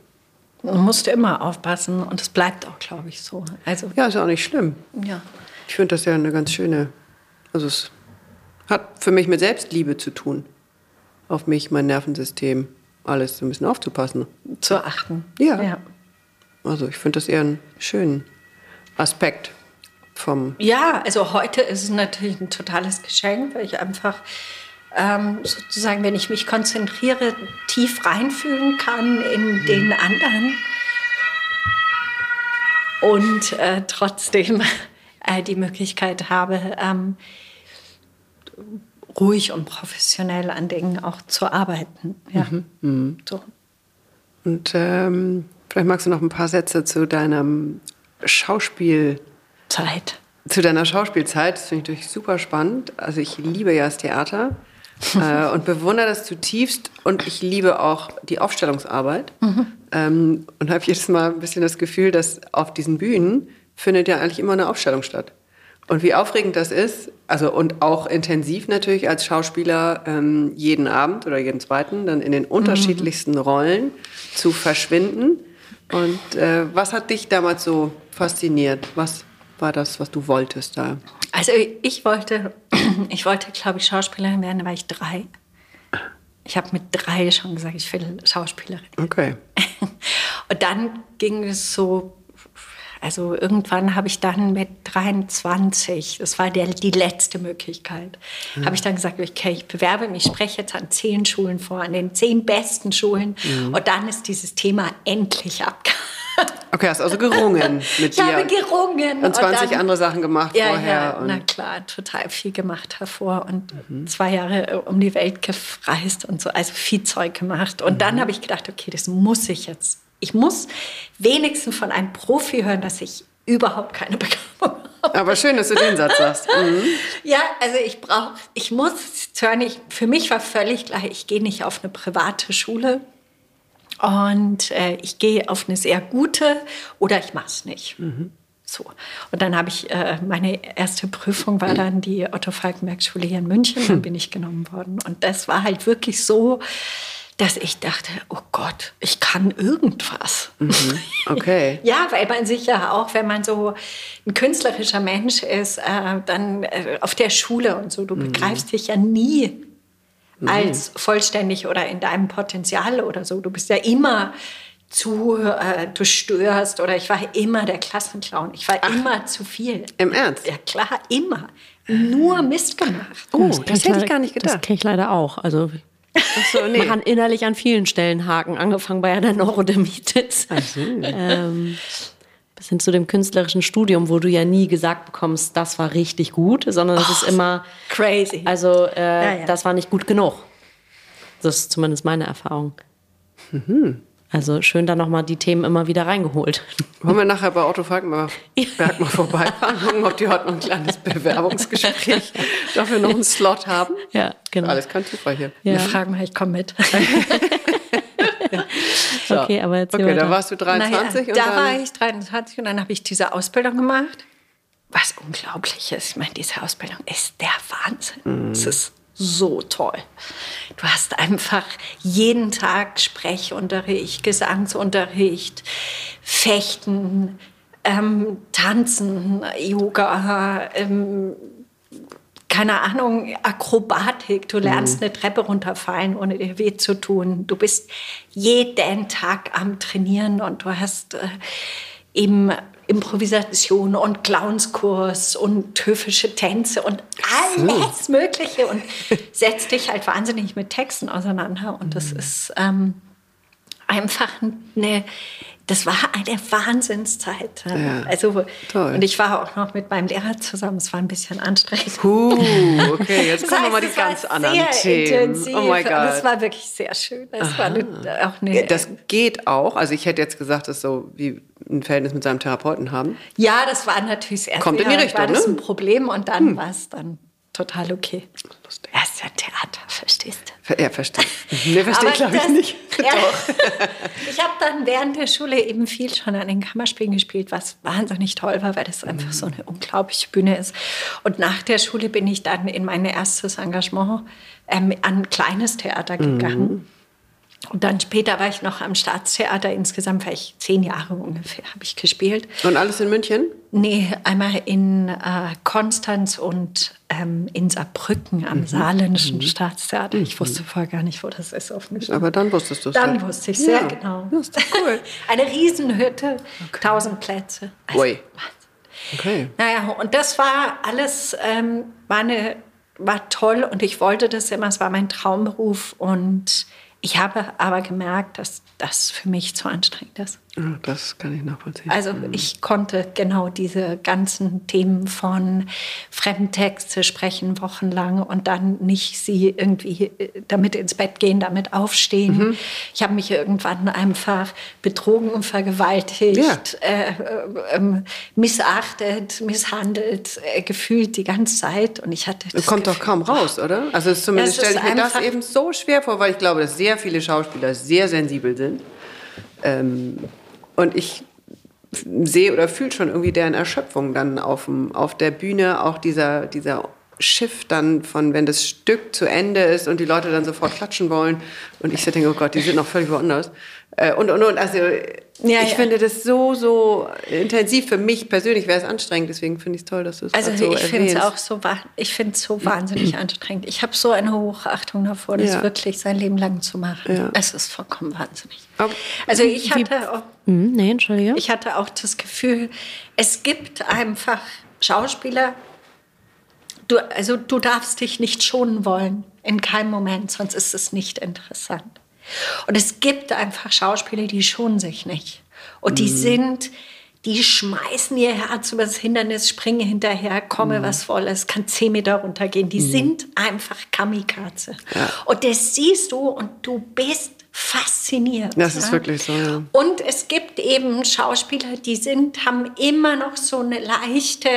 Man musste immer aufpassen und es bleibt auch, glaube ich, so. Also, ja, ist auch nicht schlimm. Ja. Ich finde das ja eine ganz schöne. Also, es hat für mich mit Selbstliebe zu tun. Auf mich, mein Nervensystem, alles ein bisschen aufzupassen. Zu achten. Ja. ja. Also ich finde das eher einen schönen Aspekt vom. Ja, also heute ist es natürlich ein totales Geschenk, weil ich einfach ähm, sozusagen, wenn ich mich konzentriere, tief reinfühlen kann in den anderen und äh, trotzdem äh, die Möglichkeit habe, ähm, ruhig und professionell an Dingen auch zu arbeiten. Ja. Mhm. Mhm. So. Und ähm, Vielleicht magst du noch ein paar Sätze zu deinem Schauspielzeit. Zu deiner Schauspielzeit. Das finde ich natürlich super spannend. Also ich liebe ja das Theater äh, und bewundere das zutiefst. Und ich liebe auch die Aufstellungsarbeit. Mhm. Ähm, und habe jedes Mal ein bisschen das Gefühl, dass auf diesen Bühnen findet ja eigentlich immer eine Aufstellung statt. Und wie aufregend das ist, also und auch intensiv natürlich als Schauspieler ähm, jeden Abend oder jeden zweiten dann in den unterschiedlichsten mhm. Rollen zu verschwinden und äh, was hat dich damals so fasziniert? Was war das, was du wolltest da? Also ich wollte, ich wollte, glaube ich, Schauspielerin werden, da war ich drei. Ich habe mit drei schon gesagt, ich will Schauspielerin. Okay. Und dann ging es so Also irgendwann habe ich dann mit 23, das war der, die letzte Möglichkeit, mhm. habe ich dann gesagt, okay, ich bewerbe mich, spreche jetzt an zehn Schulen vor, an den zehn besten Schulen. Mhm. Und dann ist dieses Thema endlich abgehakt. Okay, hast also gerungen mit ich dir. Ich habe gerungen. Und 20 und dann, andere Sachen gemacht ja, vorher. Ja, na klar, total viel gemacht davor und mhm. zwei Jahre äh, um die Welt gereist und so, also viel Zeug gemacht. Und mhm. dann habe ich gedacht, okay, das muss ich jetzt. Ich muss wenigstens von einem Profi hören, dass ich überhaupt keine Begabung habe. Aber schön, dass du den Satz sagst. Mhm. Ja, also ich brauche, ich muss ich, für mich war völlig klar, ich gehe nicht auf eine private Schule und äh, ich gehe auf eine sehr gute oder ich mache es nicht. Mhm. So. Und dann habe ich, äh, meine erste Prüfung war dann die Otto-Falkenberg-Schule hier in München. Dann bin ich genommen worden. Und das war halt wirklich so, dass ich dachte, oh Gott, ich kann irgendwas. Mhm. Okay. ja, weil man sich ja auch, wenn man so ein künstlerischer Mensch ist, äh, dann äh, auf der Schule und so, du mhm. begreifst dich ja nie mhm. als vollständig oder in deinem Potenzial oder so. Du bist ja immer zu, äh, du störst oder ich war immer der Klassenclown. Ich war Ach, immer zu viel. Im Ernst? Ja, klar, immer. Nur Mist gemacht. Oh, das, das hätte ich gar nicht gedacht. Das kenne ich leider auch. Also so, nee. Man kann innerlich an vielen Stellen haken, angefangen bei einer Neurodermitis. So. ähm, bis hin zu dem künstlerischen Studium, wo du ja nie gesagt bekommst, das war richtig gut, sondern es oh, ist immer crazy. Also äh, ja, ja. das war nicht gut genug. Das ist zumindest meine Erfahrung. Mhm. Also schön da nochmal die Themen immer wieder reingeholt. Wollen wir nachher bei Otto Falkenberg mal vorbeifahren, gucken, ob die heute noch ein kleines Bewerbungsgespräch dafür noch einen Slot haben? Ja, genau. Alles kein Zufall hier. Ja. Wir fragen mal, ich komme mit. so. Okay, aber jetzt Okay, da warst du 23 naja, Da war ich 23 und dann habe ich diese Ausbildung gemacht. Was unglaublich ist. Ich meine, diese Ausbildung ist der Wahnsinn. Es mm. ist so toll. Du hast einfach jeden Tag Sprechunterricht, Gesangsunterricht, Fechten, ähm, Tanzen, Yoga, ähm, keine Ahnung, Akrobatik. Du lernst mhm. eine Treppe runterfallen, ohne dir weh zu tun. Du bist jeden Tag am Trainieren und du hast äh, eben Improvisation und Clownskurs und höfische Tänze und alles Mögliche und setzt dich halt wahnsinnig mit Texten auseinander. Und das mhm. ist ähm, einfach eine, das war eine Wahnsinnszeit. Ja, also, toll. Und ich war auch noch mit meinem Lehrer zusammen. Es war ein bisschen anstrengend. Uh, okay, jetzt kommen wir mal die ganz anderen Themen. Intensiv. Oh mein Gott. Das war wirklich sehr schön. Das, war eine, auch eine, das geht auch. Also ich hätte jetzt gesagt, das ist so wie ein Verhältnis mit seinem Therapeuten haben. Ja, das war natürlich erst Kommt in die Richtung, war das ne? ein Problem und dann hm. war es dann total okay. Lustig. Er ist ja Theater, verstehst du? Er versteht. Nee, verstehe glaube ich nicht. Ja, Doch. ich habe dann während der Schule eben viel schon an den Kammerspielen gespielt, was wahnsinnig toll war, weil das einfach so eine unglaubliche Bühne ist. Und nach der Schule bin ich dann in mein erstes Engagement ähm, an ein kleines Theater gegangen. Mhm und dann später war ich noch am Staatstheater. Insgesamt war ich zehn Jahre ungefähr, habe ich gespielt. Und alles in München? Nee, einmal in äh, Konstanz und ähm, in Saarbrücken am mhm. Saarländischen mhm. Staatstheater. Ich wusste mhm. vorher gar nicht, wo das ist. Aber dann wusstest du es. Dann halt. wusste ich sehr ja. genau. Das ist cool. Eine Riesenhütte, okay. tausend Plätze. Also, Ui. Okay. Naja, und das war alles, ähm, war, eine, war toll und ich wollte das immer, es war mein Traumberuf und ich habe aber gemerkt, dass das für mich zu anstrengend ist. Das kann ich nachvollziehen. Also mhm. ich konnte genau diese ganzen Themen von Fremdtexte sprechen wochenlang und dann nicht sie irgendwie äh, damit ins Bett gehen, damit aufstehen. Mhm. Ich habe mich irgendwann einfach betrogen und vergewaltigt, ja. äh, äh, missachtet, misshandelt, äh, gefühlt die ganze Zeit und ich hatte das kommt Gefühl, doch kaum raus, oder? Also zumindest stelle ich mir das eben so schwer vor, weil ich glaube, dass sehr viele Schauspieler sehr sensibel sind. Ähm, und ich sehe oder fühle schon irgendwie deren Erschöpfung dann auf, dem, auf der Bühne, auch dieser, dieser Schiff dann von, wenn das Stück zu Ende ist und die Leute dann sofort klatschen wollen. Und ich so denke, oh Gott, die sind noch völlig woanders. Äh, und, und, und, also ja, ich ja. finde das so, so intensiv. Für mich persönlich wäre es anstrengend, deswegen finde ich es toll, dass du es Also so ich finde es auch so, ich finde es so wahnsinnig anstrengend. Ich habe so eine Hochachtung davor, das ja. wirklich sein Leben lang zu machen. Es ist vollkommen wahnsinnig. Okay. Also ich hatte auch, hm, nee, Entschuldige. ich hatte auch das Gefühl, es gibt einfach Schauspieler, du, also du darfst dich nicht schonen wollen, in keinem Moment, sonst ist es nicht interessant. Und es gibt einfach Schauspieler, die schonen sich nicht. Und die mhm. sind, die schmeißen ihr Herz über das Hindernis, springen hinterher, komme mhm. was wolles, kann zehn Meter runtergehen. Die mhm. sind einfach Kamikaze. Ja. Und das siehst du und du bist fasziniert. Das ist ja? wirklich so. Ja. Und es gibt eben Schauspieler, die sind, haben immer noch so eine leichte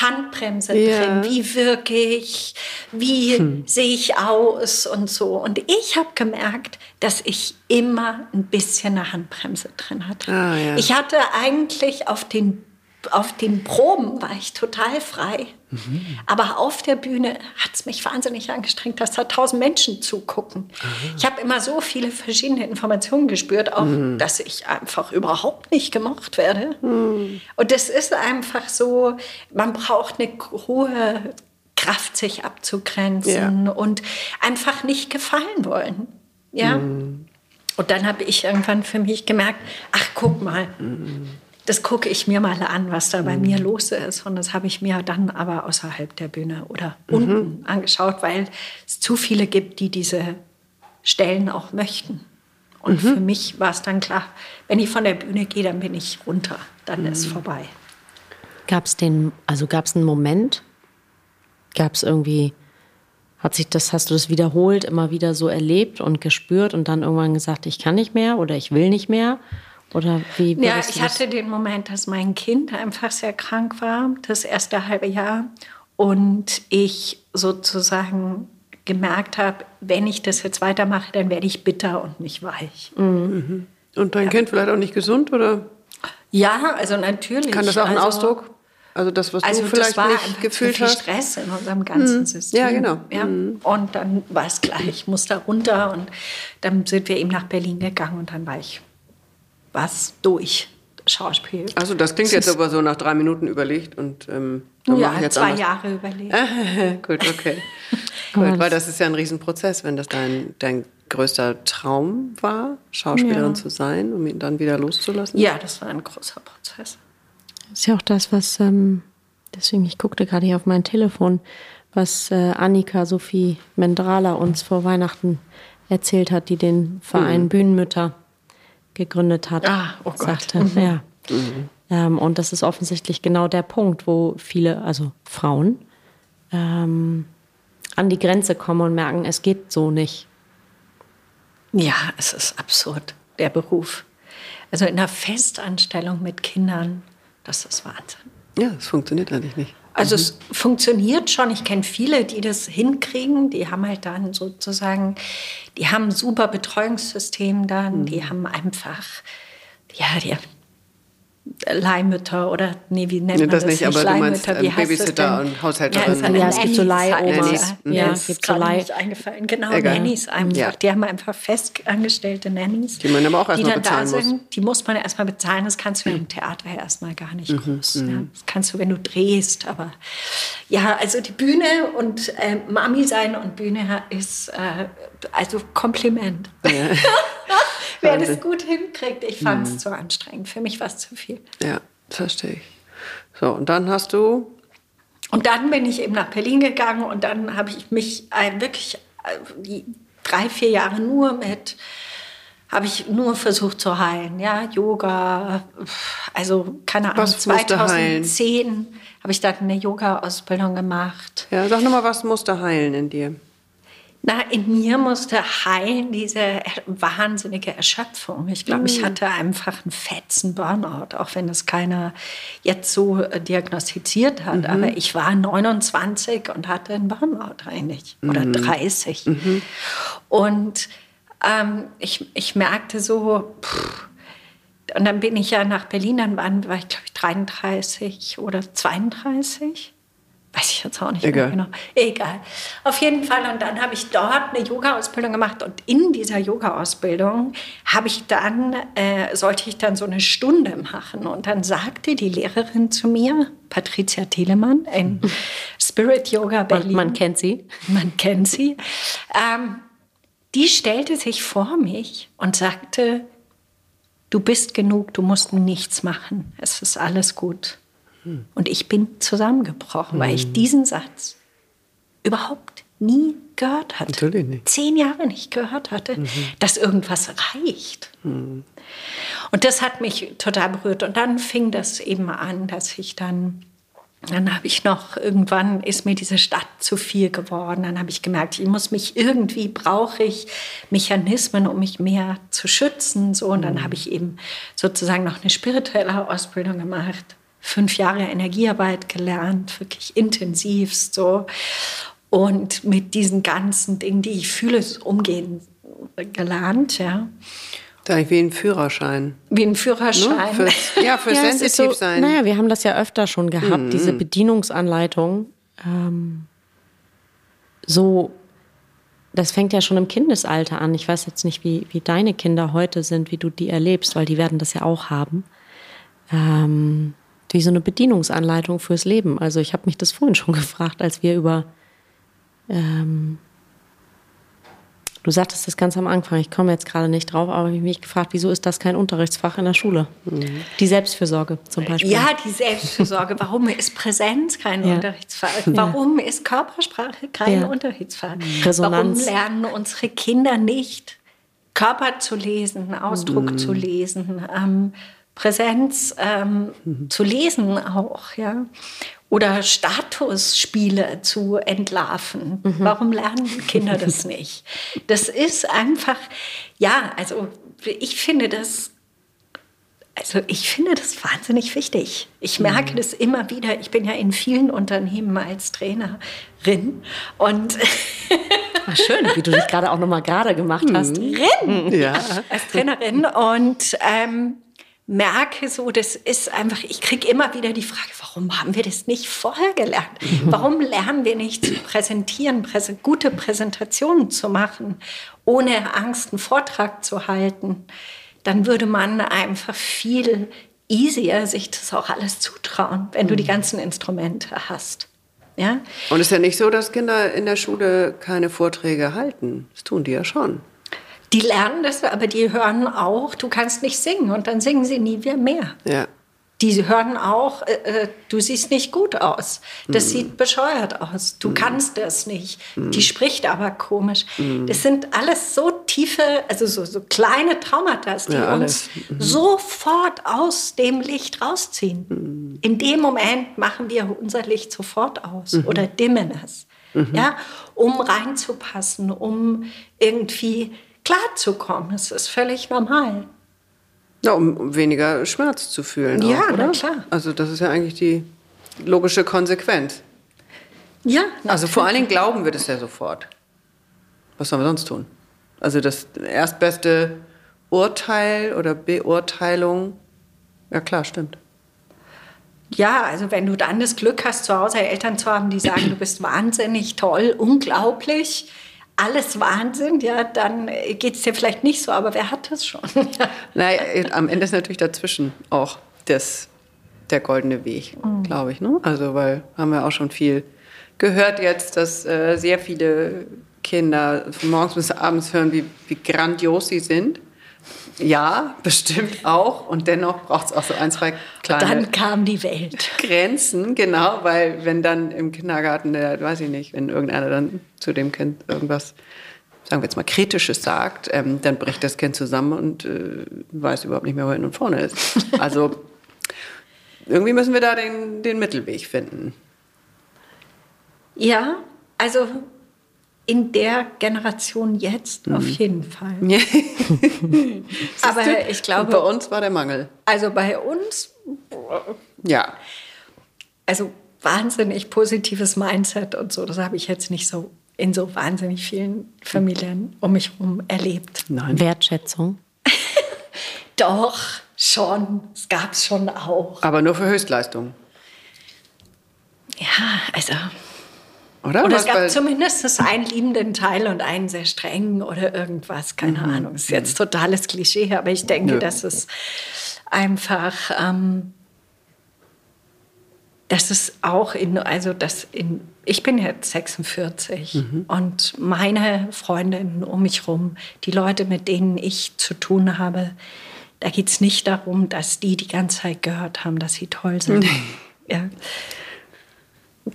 Handbremse ja. drin. Wie wirke ich? Wie hm. sehe ich aus? Und so. Und ich habe gemerkt, dass ich immer ein bisschen eine Handbremse drin hatte. Ah, ja. Ich hatte eigentlich auf den auf den Proben war ich total frei. Mhm. Aber auf der Bühne hat es mich wahnsinnig angestrengt, dass da tausend Menschen zugucken. Mhm. Ich habe immer so viele verschiedene Informationen gespürt, auch mhm. dass ich einfach überhaupt nicht gemocht werde. Mhm. Und das ist einfach so, man braucht eine hohe Kraft, sich abzugrenzen ja. und einfach nicht gefallen wollen. Ja. Mhm. Und dann habe ich irgendwann für mich gemerkt, ach guck mal, mhm das gucke ich mir mal an, was da bei mhm. mir los ist. Und das habe ich mir dann aber außerhalb der Bühne oder mhm. unten angeschaut, weil es zu viele gibt, die diese Stellen auch möchten. Und mhm. für mich war es dann klar, wenn ich von der Bühne gehe, dann bin ich runter, dann mhm. ist vorbei. Gab es den, also gab es einen Moment? Gab es irgendwie, hat sich das, hast du das wiederholt, immer wieder so erlebt und gespürt und dann irgendwann gesagt, ich kann nicht mehr oder ich will nicht mehr? Oder wie ja, ich hatte den Moment, dass mein Kind einfach sehr krank war, das erste halbe Jahr. Und ich sozusagen gemerkt habe, wenn ich das jetzt weitermache, dann werde ich bitter und nicht weich. Mhm. Und dein ja. Kind vielleicht auch nicht gesund, oder? Ja, also natürlich. Kann das auch ein also, Ausdruck? Also das, was also du vielleicht das war nicht gefühlt viel hast? Stress in unserem ganzen mhm. System. Ja, genau. Ja. Mhm. Und dann war es gleich, ich musste runter und dann sind wir eben nach Berlin gegangen und dann war ich was durch Schauspiel. Also das klingt das jetzt aber so nach drei Minuten überlegt und ähm, ja, jetzt zwei anders. Jahre überlegt. Gut, okay. Gut, weil das ist ja ein Riesenprozess, wenn das dein, dein größter Traum war, Schauspielerin ja. zu sein, um ihn dann wieder loszulassen. Ja, das war ein großer Prozess. Das ist ja auch das, was, ähm, deswegen, ich guckte gerade hier auf mein Telefon, was äh, Annika Sophie Mendrala uns vor Weihnachten erzählt hat, die den Verein mhm. Bühnenmütter gegründet hat, ah, oh sagte. Mhm. Ja. Mhm. Ähm, und das ist offensichtlich genau der Punkt, wo viele, also Frauen, ähm, an die Grenze kommen und merken, es geht so nicht. Ja, es ist absurd, der Beruf. Also in einer Festanstellung mit Kindern, das ist Wahnsinn. Ja, es funktioniert eigentlich nicht. Also mhm. es funktioniert schon. Ich kenne viele, die das hinkriegen. Die haben halt dann sozusagen, die haben ein super Betreuungssystem dann. Mhm. Die haben einfach, ja, die Leihmütter oder nee, wie nennt man das, das nicht? Aber du meinst ähm, Babysitter und Haushälterin. Ja, ja es gibt so Leihoma. Ja, ja, es gibt so Leih. Nicht eingefallen. Genau, Egal. Nannies einfach. Ja. Die haben einfach festangestellte Nannies. Die man aber auch erstmal bezahlen muss. Sind. Die muss man erstmal bezahlen. Das kannst du im Theater erstmal gar nicht mhm. groß. Mhm. Ja, das kannst du, wenn du drehst. Aber ja, also die Bühne und äh, Mami sein und Bühne ist äh, also Kompliment. Ja. Wer das gut hinkriegt, ich fand es mhm. zu anstrengend. Für mich war es zu viel. Ja, das verstehe ich. So, und dann hast du. Und dann bin ich eben nach Berlin gegangen und dann habe ich mich äh, wirklich äh, drei, vier Jahre nur mit habe ich nur versucht zu heilen, ja, Yoga, also keine Ahnung, was 2010 habe ich dann eine Yoga-Ausbildung gemacht. Ja, sag nochmal, was musste heilen in dir? Na, in mir musste heilen diese wahnsinnige Erschöpfung. Ich glaube, ich mm. hatte einfach einen fetzen Burnout, auch wenn es keiner jetzt so äh, diagnostiziert hat. Mhm. Aber ich war 29 und hatte einen Burnout eigentlich mhm. oder 30. Mhm. Und ähm, ich, ich merkte so, pff, und dann bin ich ja nach Berlin, dann war ich, glaube ich, 33 oder 32 weiß ich jetzt auch nicht Egal. mehr genau. Egal. Auf jeden Fall. Und dann habe ich dort eine Yoga-Ausbildung gemacht. Und in dieser Yoga-Ausbildung habe ich dann, äh, sollte ich dann so eine Stunde machen. Und dann sagte die Lehrerin zu mir, Patricia Telemann, in Spirit Yoga Berlin. Man, man kennt sie. Man kennt sie. Ähm, die stellte sich vor mich und sagte, du bist genug, du musst nichts machen, es ist alles gut. Hm. Und ich bin zusammengebrochen, hm. weil ich hm. diesen Satz überhaupt nie gehört hatte. Natürlich nicht. Zehn Jahre nicht gehört hatte, mhm. dass irgendwas reicht. Mhm. Und das hat mich total berührt. Und dann fing das eben an, dass ich dann dann habe ich noch, irgendwann ist mir diese Stadt zu viel geworden. Dann habe ich gemerkt, ich muss mich irgendwie, brauche ich Mechanismen, um mich mehr zu schützen. So, und dann mhm. habe ich eben sozusagen noch eine spirituelle Ausbildung gemacht. Fünf Jahre Energiearbeit gelernt, wirklich intensivst so. Und mit diesen ganzen Dingen, die ich fühle, umgehen gelernt, ja. Da wie ein Führerschein. Wie ein Führerschein. Ne? Fürs, ja, für ja, sensitiv so, sein. Naja, wir haben das ja öfter schon gehabt, mhm. diese Bedienungsanleitung. Ähm, so, das fängt ja schon im Kindesalter an. Ich weiß jetzt nicht, wie, wie deine Kinder heute sind, wie du die erlebst, weil die werden das ja auch haben. Ähm, wie so eine Bedienungsanleitung fürs Leben. Also ich habe mich das vorhin schon gefragt, als wir über ähm, Du sagtest das ganz am Anfang, ich komme jetzt gerade nicht drauf, aber ich habe mich gefragt, wieso ist das kein Unterrichtsfach in der Schule? Mhm. Die Selbstfürsorge zum Beispiel. Ja, die Selbstfürsorge. Warum ist Präsenz kein ja. Unterrichtsfach? Warum ja. ist Körpersprache kein ja. Unterrichtsfach? Resonanz. Warum lernen unsere Kinder nicht, Körper zu lesen, Ausdruck mhm. zu lesen, ähm, Präsenz ähm, mhm. zu lesen auch, ja oder Statusspiele zu entlarven. Mhm. Warum lernen Kinder das nicht? Das ist einfach, ja, also ich finde das also ich finde das wahnsinnig wichtig. Ich merke mhm. das immer wieder. Ich bin ja in vielen Unternehmen als Trainerin und Ach, schön, wie du dich gerade auch noch mal gerade gemacht hast. Mhm. Rin, ja. als Trainerin und ähm, merke so, das ist einfach, ich kriege immer wieder die Frage, warum haben wir das nicht vorher gelernt? Warum lernen wir nicht zu präsentieren, präse, gute Präsentationen zu machen, ohne Angst einen Vortrag zu halten? Dann würde man einfach viel easier sich das auch alles zutrauen, wenn du die mhm. ganzen Instrumente hast. Ja? Und es ist ja nicht so, dass Kinder in der Schule keine Vorträge halten. Das tun die ja schon. Die lernen das, aber die hören auch, du kannst nicht singen und dann singen sie nie mehr. Ja. Die hören auch, äh, äh, du siehst nicht gut aus. Das mm. sieht bescheuert aus. Du mm. kannst das nicht. Mm. Die spricht aber komisch. Mm. Das sind alles so tiefe, also so, so kleine Traumata, die ja, uns mm. sofort aus dem Licht rausziehen. Mm. In dem Moment machen wir unser Licht sofort aus -hmm. oder dimmen es. -hmm. Ja, um reinzupassen, um irgendwie klarzukommen. Es ist völlig normal. Ja, um weniger Schmerz zu fühlen. Ja, auch, na klar. Also das ist ja eigentlich die logische Konsequenz. Ja. Natürlich. Also vor allen Dingen glauben wir das ja sofort. Was sollen wir sonst tun? Also das erstbeste Urteil oder Beurteilung, ja klar, stimmt. Ja, also wenn du dann das Glück hast, zu Hause Eltern zu haben, die sagen, du bist wahnsinnig toll, unglaublich, alles Wahnsinn, ja, dann geht es dir vielleicht nicht so, aber wer hat das schon? naja, am Ende ist natürlich dazwischen auch das, der goldene Weg, mhm. glaube ich. Ne? Also, weil haben wir auch schon viel gehört jetzt, dass äh, sehr viele Kinder von morgens bis abends hören, wie, wie grandios sie sind. Ja, bestimmt auch. Und dennoch braucht es auch so ein, zwei kleine. Dann kam die Welt. Grenzen, genau, weil wenn dann im Kindergarten, der, weiß ich nicht, wenn irgendeiner dann zu dem Kind irgendwas, sagen wir jetzt mal, Kritisches sagt, ähm, dann bricht das Kind zusammen und äh, weiß überhaupt nicht mehr, wo hinten und vorne ist. Also irgendwie müssen wir da den, den Mittelweg finden. Ja, also in der Generation jetzt mhm. auf jeden Fall. Aber ich glaube. bei uns war der Mangel. Also bei uns. Ja. Also wahnsinnig positives Mindset und so. Das habe ich jetzt nicht so in so wahnsinnig vielen Familien um mich herum erlebt. Nein. Wertschätzung. Doch, schon. Es gab es schon auch. Aber nur für Höchstleistung. Ja, also Oder, oder es gab zumindest einen liebenden Teil und einen sehr strengen oder irgendwas, keine mhm. Ahnung. Das ist jetzt totales Klischee, aber ich denke, Nö. dass es einfach, ähm, dass es auch in, also das in, ich bin jetzt 46 mhm. und meine Freundinnen um mich herum, die Leute, mit denen ich zu tun habe, da geht es nicht darum, dass die die ganze Zeit gehört haben, dass sie toll sind. Mhm. Ja.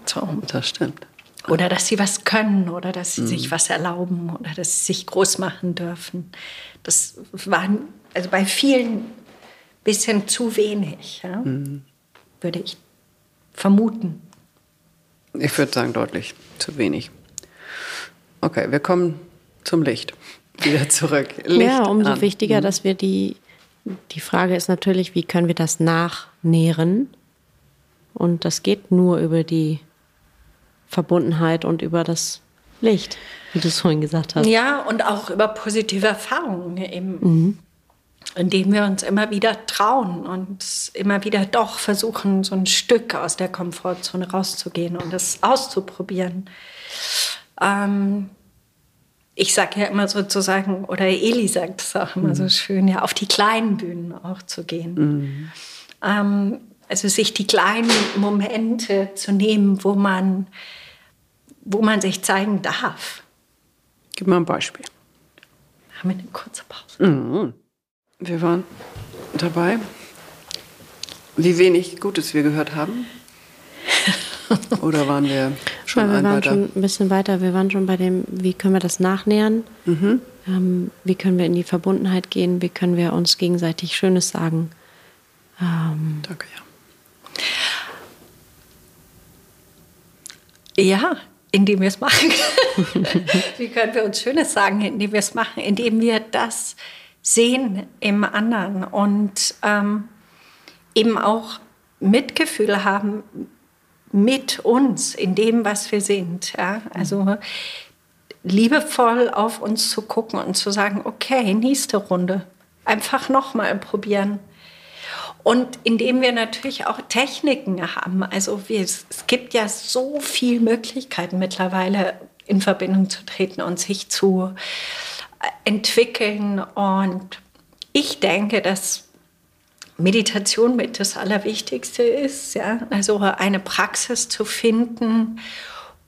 So. Das stimmt. Oder dass sie was können oder dass sie mhm. sich was erlauben oder dass sie sich groß machen dürfen. Das waren also bei vielen ein bisschen zu wenig, ja? mhm. würde ich vermuten. Ich würde sagen, deutlich zu wenig. Okay, wir kommen zum Licht. Wieder zurück. Licht ja, umso an. wichtiger, mhm. dass wir die, die Frage ist natürlich, wie können wir das nachnähren? Und das geht nur über die Verbundenheit und über das Licht, wie du es vorhin gesagt hast. Ja, und auch über positive Erfahrungen eben. Mhm. Indem wir uns immer wieder trauen und immer wieder doch versuchen, so ein Stück aus der Komfortzone rauszugehen und das auszuprobieren. Ähm, ich sage ja immer sozusagen, oder Eli sagt es auch immer mhm. so schön, ja, auf die kleinen Bühnen auch zu gehen. Mhm. Ähm, also sich die kleinen Momente zu nehmen, wo man wo man sich zeigen darf. Gib mal ein Beispiel. Haben wir eine kurze Pause? Mhm. Wir waren dabei, wie wenig Gutes wir gehört haben. Oder waren wir schon ja, wir waren weiter? schon ein bisschen weiter. Wir waren schon bei dem, wie können wir das nachnähern? Mhm. Ähm, wie können wir in die Verbundenheit gehen? Wie können wir uns gegenseitig Schönes sagen? Ähm, Danke, ja. Ja, indem wir es machen. Wie können wir uns Schönes sagen, indem wir es machen, indem wir das sehen im anderen und ähm, eben auch Mitgefühl haben mit uns in dem, was wir sind. Ja? Also liebevoll auf uns zu gucken und zu sagen, okay, nächste Runde. Einfach nochmal probieren. Und indem wir natürlich auch Techniken haben. Also wir, es gibt ja so viele Möglichkeiten mittlerweile in Verbindung zu treten und sich zu entwickeln. Und ich denke, dass Meditation mit das Allerwichtigste ist. Ja? Also eine Praxis zu finden,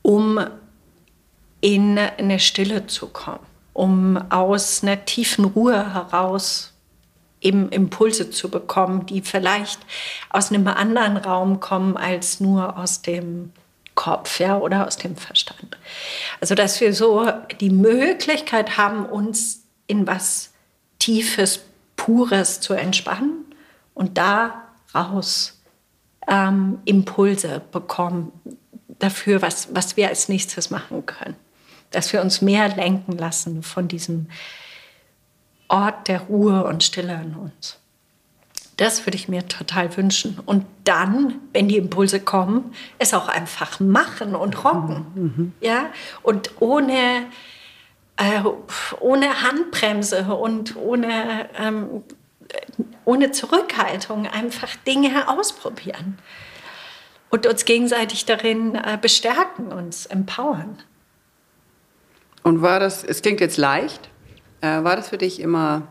um in eine Stille zu kommen, um aus einer tiefen Ruhe heraus eben Impulse zu bekommen, die vielleicht aus einem anderen Raum kommen als nur aus dem Kopf ja, oder aus dem Verstand. Also dass wir so die Möglichkeit haben, uns in was Tiefes, Pures zu entspannen und daraus ähm, Impulse bekommen dafür, was, was wir als nächstes machen können. Dass wir uns mehr lenken lassen von diesem Ort der Ruhe und Stille in uns. Das würde ich mir total wünschen. Und dann, wenn die Impulse kommen, es auch einfach machen und rocken. Mhm. Ja? Und ohne, äh, ohne Handbremse und ohne, ähm, ohne Zurückhaltung einfach Dinge ausprobieren. Und uns gegenseitig darin äh, bestärken, uns empowern. Und war das, es klingt jetzt leicht, äh, war das für dich immer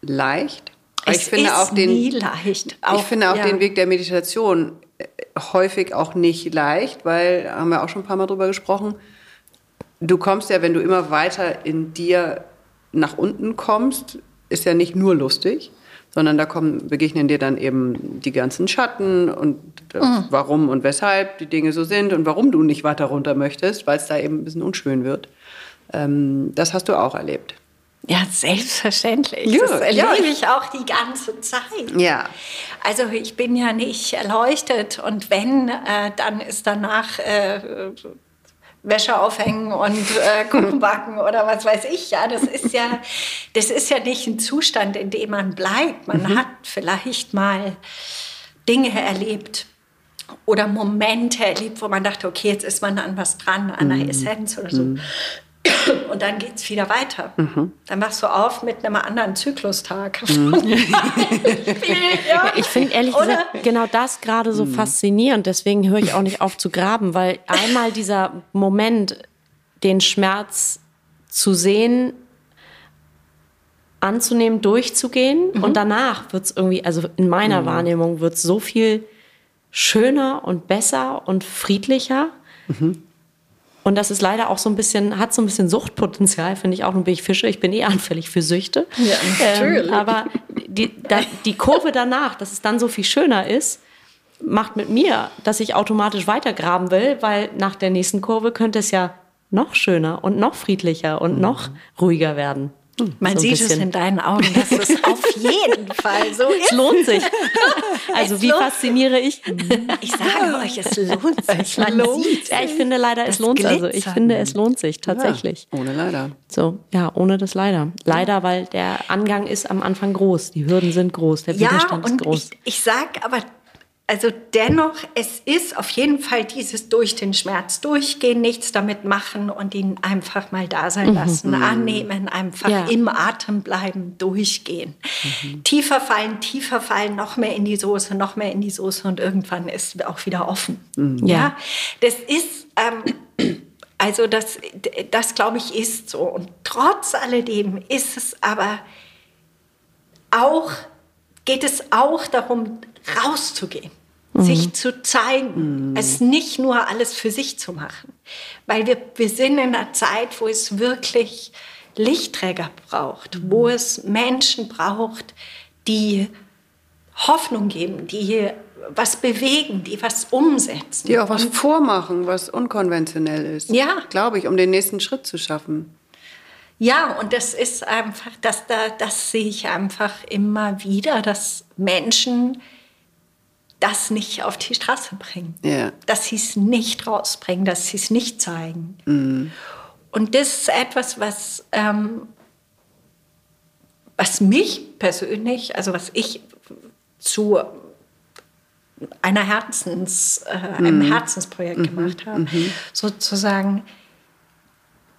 leicht? Es ich finde ist auch den, nie leicht. Auch, ich finde auch ja. den Weg der Meditation äh, häufig auch nicht leicht, weil, haben wir auch schon ein paar Mal drüber gesprochen, du kommst ja, wenn du immer weiter in dir nach unten kommst, ist ja nicht nur lustig, sondern da kommen, begegnen dir dann eben die ganzen Schatten und mhm. warum und weshalb die Dinge so sind und warum du nicht weiter runter möchtest, weil es da eben ein bisschen unschön wird. Ähm, das hast du auch erlebt. Ja, selbstverständlich. Ja, das erlebe ja. ich auch die ganze Zeit. Ja. Also ich bin ja nicht erleuchtet und wenn, äh, dann ist danach äh, Wäsche aufhängen und äh, Kuchen backen oder was weiß ich. Ja, das ist ja, das ist ja nicht ein Zustand, in dem man bleibt. Man mhm. hat vielleicht mal Dinge erlebt oder Momente erlebt, wo man dachte, okay, jetzt ist man an was dran, an einer mhm. Essenz oder so. Und dann geht es wieder weiter. Mhm. Dann machst du auf mit einem anderen Zyklustag. Mhm. ja. Ich finde ehrlich Oder? gesagt genau das gerade so mhm. faszinierend. Deswegen höre ich auch nicht auf zu graben, weil einmal dieser Moment, den Schmerz zu sehen, anzunehmen, durchzugehen mhm. und danach wird es irgendwie, also in meiner mhm. Wahrnehmung wird es so viel schöner und besser und friedlicher. Mhm. Und das ist leider auch so ein bisschen, hat so ein bisschen Suchtpotenzial, finde ich auch. Nun bin ich Fische, ich bin eh anfällig für Süchte. Ja, natürlich. Ähm, aber die, da, die Kurve danach, dass es dann so viel schöner ist, macht mit mir, dass ich automatisch weitergraben will, weil nach der nächsten Kurve könnte es ja noch schöner und noch friedlicher und mhm. noch ruhiger werden. Man so sieht es in deinen Augen, dass es auf jeden Fall so ist. Es lohnt sich. Also es wie fasziniere ich? Ich sage euch, es lohnt sich. Es lohnt sich. Ja, ich finde leider, es lohnt sich. Also ich finde, es lohnt sich tatsächlich. Ja, ohne leider. So, ja, ohne das leider. Leider, weil der Angang ist am Anfang groß. Die Hürden sind groß, der Widerstand ja, ist groß. Ich, ich sage aber also dennoch, es ist auf jeden Fall dieses durch den Schmerz durchgehen, nichts damit machen und ihn einfach mal da sein mhm. lassen, mhm. annehmen, einfach ja. im Atem bleiben, durchgehen. Mhm. Tiefer fallen, tiefer fallen, noch mehr in die Soße, noch mehr in die Soße und irgendwann ist auch wieder offen. Mhm. Ja, das ist, ähm, also das, das glaube ich ist so. Und trotz alledem ist es aber auch, geht es auch darum, rauszugehen mhm. sich zu zeigen, mhm. es nicht nur alles für sich zu machen. Weil wir, wir sind in einer Zeit, wo es wirklich Lichtträger braucht, wo mhm. es Menschen braucht, die Hoffnung geben, die was bewegen, die was umsetzen. Die auch was vormachen, was unkonventionell ist. Ja. Glaube ich, um den nächsten Schritt zu schaffen. Ja, und das ist einfach, das, da, das sehe ich einfach immer wieder, dass Menschen das nicht auf die Straße bringen. Ja. Dass sie es nicht rausbringen, dass sie es nicht zeigen. Mhm. Und das ist etwas, was, ähm, was mich persönlich, also was ich zu einer Herzens, äh, einem mhm. Herzensprojekt mhm. gemacht habe, mhm. sozusagen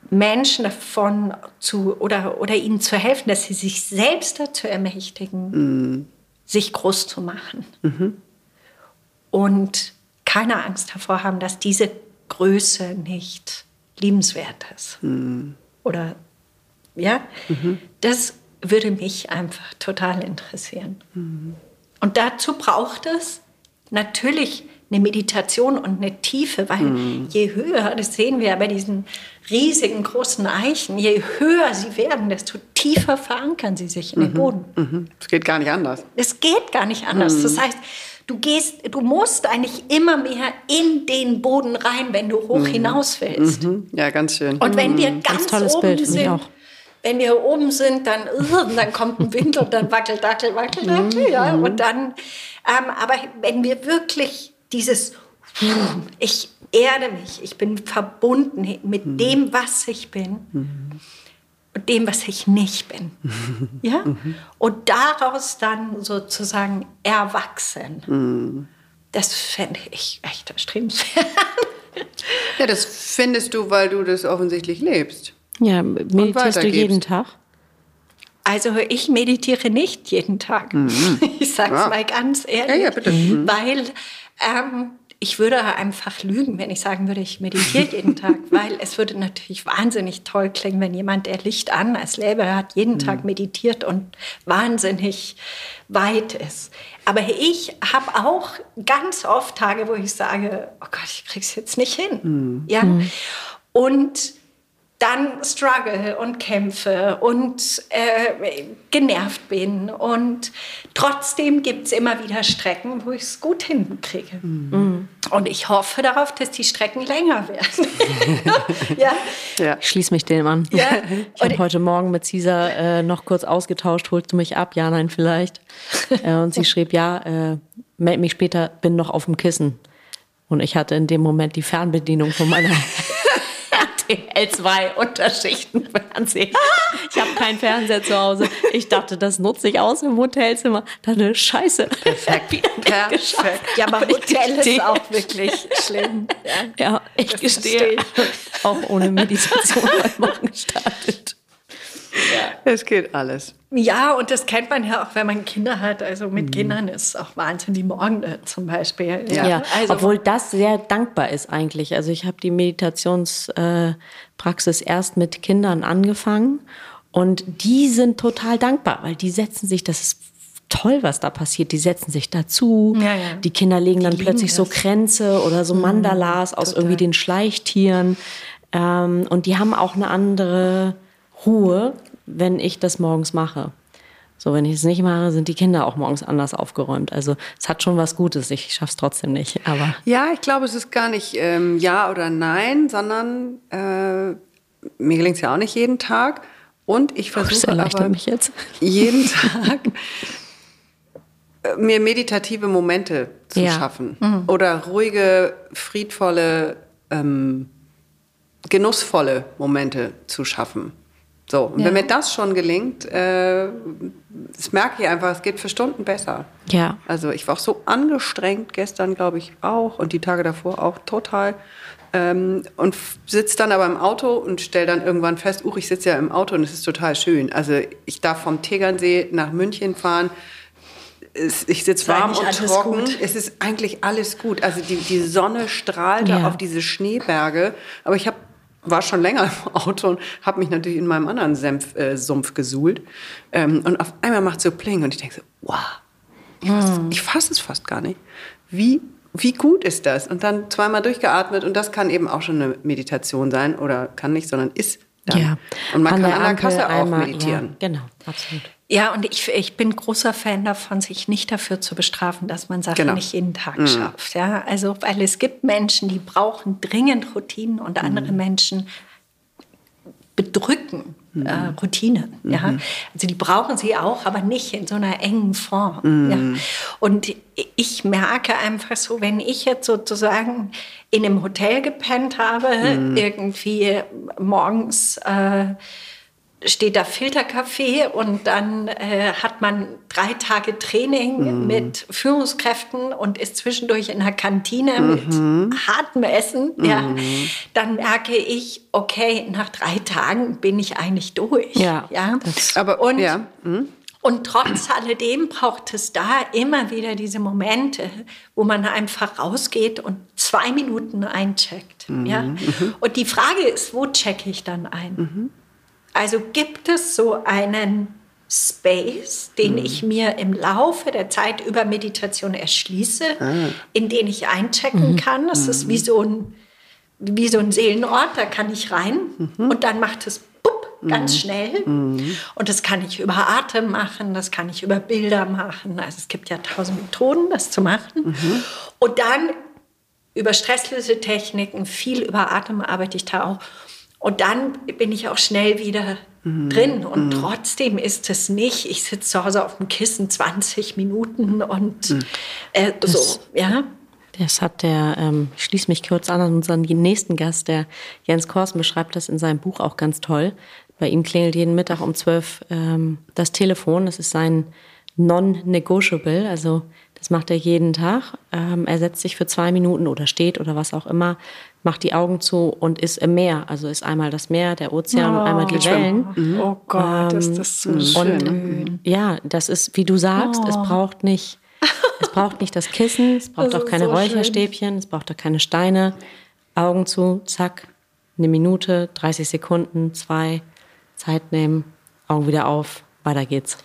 Menschen davon zu oder, oder ihnen zu helfen, dass sie sich selbst dazu ermächtigen, mhm. sich groß zu machen. Mhm und keine Angst davor haben, dass diese Größe nicht liebenswert ist. Mhm. Oder ja, mhm. das würde mich einfach total interessieren. Mhm. Und dazu braucht es natürlich eine Meditation und eine Tiefe, weil mhm. je höher, das sehen wir ja bei diesen riesigen großen Eichen, je höher sie werden, desto tiefer verankern sie sich in den mhm. Boden. Mhm. Es geht gar nicht anders. Es geht gar nicht anders. Das heißt, du gehst, du musst eigentlich immer mehr in den Boden rein, wenn du hoch mhm. hinaus willst. Mhm. Ja, ganz schön. Und wenn wir mhm. ganz, ganz oben Bild, sind, wenn wir oben sind, dann, uh, dann kommt ein Wind und dann wackelt, dackel, wackelt, dackel, mhm. ja. Und dann, ähm, aber wenn wir wirklich dieses, ich erde mich, ich bin verbunden mit mhm. dem, was ich bin. Mhm und dem, was ich nicht bin. ja? Und daraus dann sozusagen erwachsen. Mhm. Das fände ich echt erstrebenswert. ja, das findest du, weil du das offensichtlich lebst. Ja, meditierst du jeden Tag? Also ich meditiere nicht jeden Tag. Mhm. Ich sage es ja. mal ganz ehrlich. Ja, ja, bitte. Mhm. Weil ähm, ich würde einfach lügen, wenn ich sagen würde, ich meditiere jeden Tag, weil es würde natürlich wahnsinnig toll klingen, wenn jemand, der Licht an als Lehrer hat, jeden mhm. Tag meditiert und wahnsinnig weit ist. Aber ich habe auch ganz oft Tage, wo ich sage, oh Gott, ich krieg's jetzt nicht hin. Mhm. Ja. Mhm. Und dann struggle und kämpfe und äh, genervt bin. Und trotzdem gibt es immer wieder Strecken, wo ich es gut hinkriege. Mhm. Und ich hoffe darauf, dass die Strecken länger werden. ja? ja? Ich schließe mich dem an. Ja? Ich habe heute Morgen mit Cesar äh, noch kurz ausgetauscht, holst du mich ab? Ja, nein, vielleicht. äh, und sie schrieb, ja, äh, meld mich später, bin noch auf dem Kissen. Und ich hatte in dem Moment die Fernbedienung von meiner RTL 2 Unterschichten-Fernsehen. Ich habe keinen Fernseher zu Hause. Ich dachte, das nutze ich aus im Hotelzimmer. Dann eine Scheiße. Perfekt. Perfekt. Ja, aber, aber Hotel ist auch wirklich schlimm. Ja, ja ich das gestehe. Auch ohne Meditation heute Morgen gestartet. Ja. Es geht alles. Ja, und das kennt man ja auch, wenn man Kinder hat. Also mit mhm. Kindern ist es auch Wahnsinn, die Morgen zum Beispiel. Ja, ja. Also, obwohl das sehr dankbar ist eigentlich. Also ich habe die Meditationspraxis erst mit Kindern angefangen und die sind total dankbar, weil die setzen sich, das ist toll, was da passiert. Die setzen sich dazu. Ja, ja. Die Kinder legen die dann plötzlich das. so Kränze oder so mhm, Mandalas aus total. irgendwie den Schleichtieren. Ähm, und die haben auch eine andere Ruhe, wenn ich das morgens mache. So, wenn ich es nicht mache, sind die Kinder auch morgens anders aufgeräumt. Also es hat schon was Gutes. Ich schaffe es trotzdem nicht. Aber ja, ich glaube, es ist gar nicht ähm, ja oder nein, sondern äh, mir gelingt es ja auch nicht jeden Tag. Und ich oh, versuche oh, aber mich jetzt. jeden Tag äh, mir meditative Momente zu ja. schaffen mhm. oder ruhige, friedvolle, ähm, genussvolle Momente zu schaffen. So, und ja. wenn mir das schon gelingt, äh, das merke ich einfach, es geht für Stunden besser. Ja. Also ich war auch so angestrengt gestern, glaube ich, auch und die Tage davor auch total. Ähm, und sitze dann aber im Auto und stelle dann irgendwann fest, uch, ich sitze ja im Auto und es ist total schön. Also ich darf vom Tegernsee nach München fahren. Ich sitze warm und trocken. Gut. Es ist eigentlich alles gut. Also die, die Sonne strahlt ja. auf diese Schneeberge. Aber ich habe war schon länger im Auto und habe mich natürlich in meinem anderen Senf, äh, Sumpf gesuhlt. Ähm, und auf einmal macht es so Pling und ich denke so, wow, ich fasse hm. fass es fast gar nicht. Wie, wie gut ist das? Und dann zweimal durchgeatmet und das kann eben auch schon eine Meditation sein oder kann nicht, sondern ist dann. Ja. Und man an kann an der Kasse auch meditieren. Ja, genau, absolut. Ja, und ich, ich bin großer Fan davon, sich nicht dafür zu bestrafen, dass man Sachen genau. nicht jeden Tag mhm. schafft. Ja, also, weil es gibt Menschen, die brauchen dringend Routinen und andere mhm. Menschen bedrücken mhm. äh, Routinen. Mhm. Ja? Also die brauchen sie auch, aber nicht in so einer engen Form. Mhm. Ja? Und ich merke einfach so, wenn ich jetzt sozusagen in einem Hotel gepennt habe, mhm. irgendwie morgens äh, steht da Filterkaffee und dann äh, hat man drei Tage Training mhm. mit Führungskräften und ist zwischendurch in der Kantine mhm. mit hartem Essen, mhm. ja, dann merke ich, okay, nach drei Tagen bin ich eigentlich durch. Ja, ja? aber und ja. Mhm. Und trotz alledem braucht es da immer wieder diese Momente, wo man einfach rausgeht und zwei Minuten eincheckt. Ja? Mhm. Mhm. Und die Frage ist, wo checke ich dann ein? Also gibt es so einen Space, den mhm. ich mir im Laufe der Zeit über Meditation erschließe, ah. in den ich einchecken mhm. kann. Das mhm. ist wie so, ein, wie so ein Seelenort, da kann ich rein mhm. und dann macht es bupp, ganz mhm. schnell. Mhm. Und das kann ich über Atem machen, das kann ich über Bilder machen. Also es gibt ja tausend Methoden, das zu machen. Und dann über Stresslösetechniken, viel über Atem arbeite ich da auch. Und dann bin ich auch schnell wieder mhm. drin. Und mhm. trotzdem ist es nicht, ich sitze zu Hause auf dem Kissen 20 Minuten und mhm. äh, so, ja. Das hat der, ähm, ich schließe mich kurz an an unseren nächsten Gast, der Jens Korsen beschreibt das in seinem Buch auch ganz toll. Bei ihm klingelt jeden Mittag um 12 ähm, das Telefon. Das ist sein Non-Negotiable, also das macht er jeden Tag. Ähm, er setzt sich für zwei Minuten oder steht oder was auch immer, macht die Augen zu und ist im Meer. Also ist einmal das Meer, der Ozean oh, und einmal die Wellen. Mhm. Oh Gott, ähm, ist das so schön. Und, ja, das ist, wie du sagst, oh. es braucht nicht, es braucht nicht das Kissen, es braucht auch keine so Räucherstäbchen, schön. es braucht auch keine Steine. Augen zu, zack, eine Minute, 30 Sekunden, zwei, Zeit nehmen, Augen wieder auf, weiter geht's.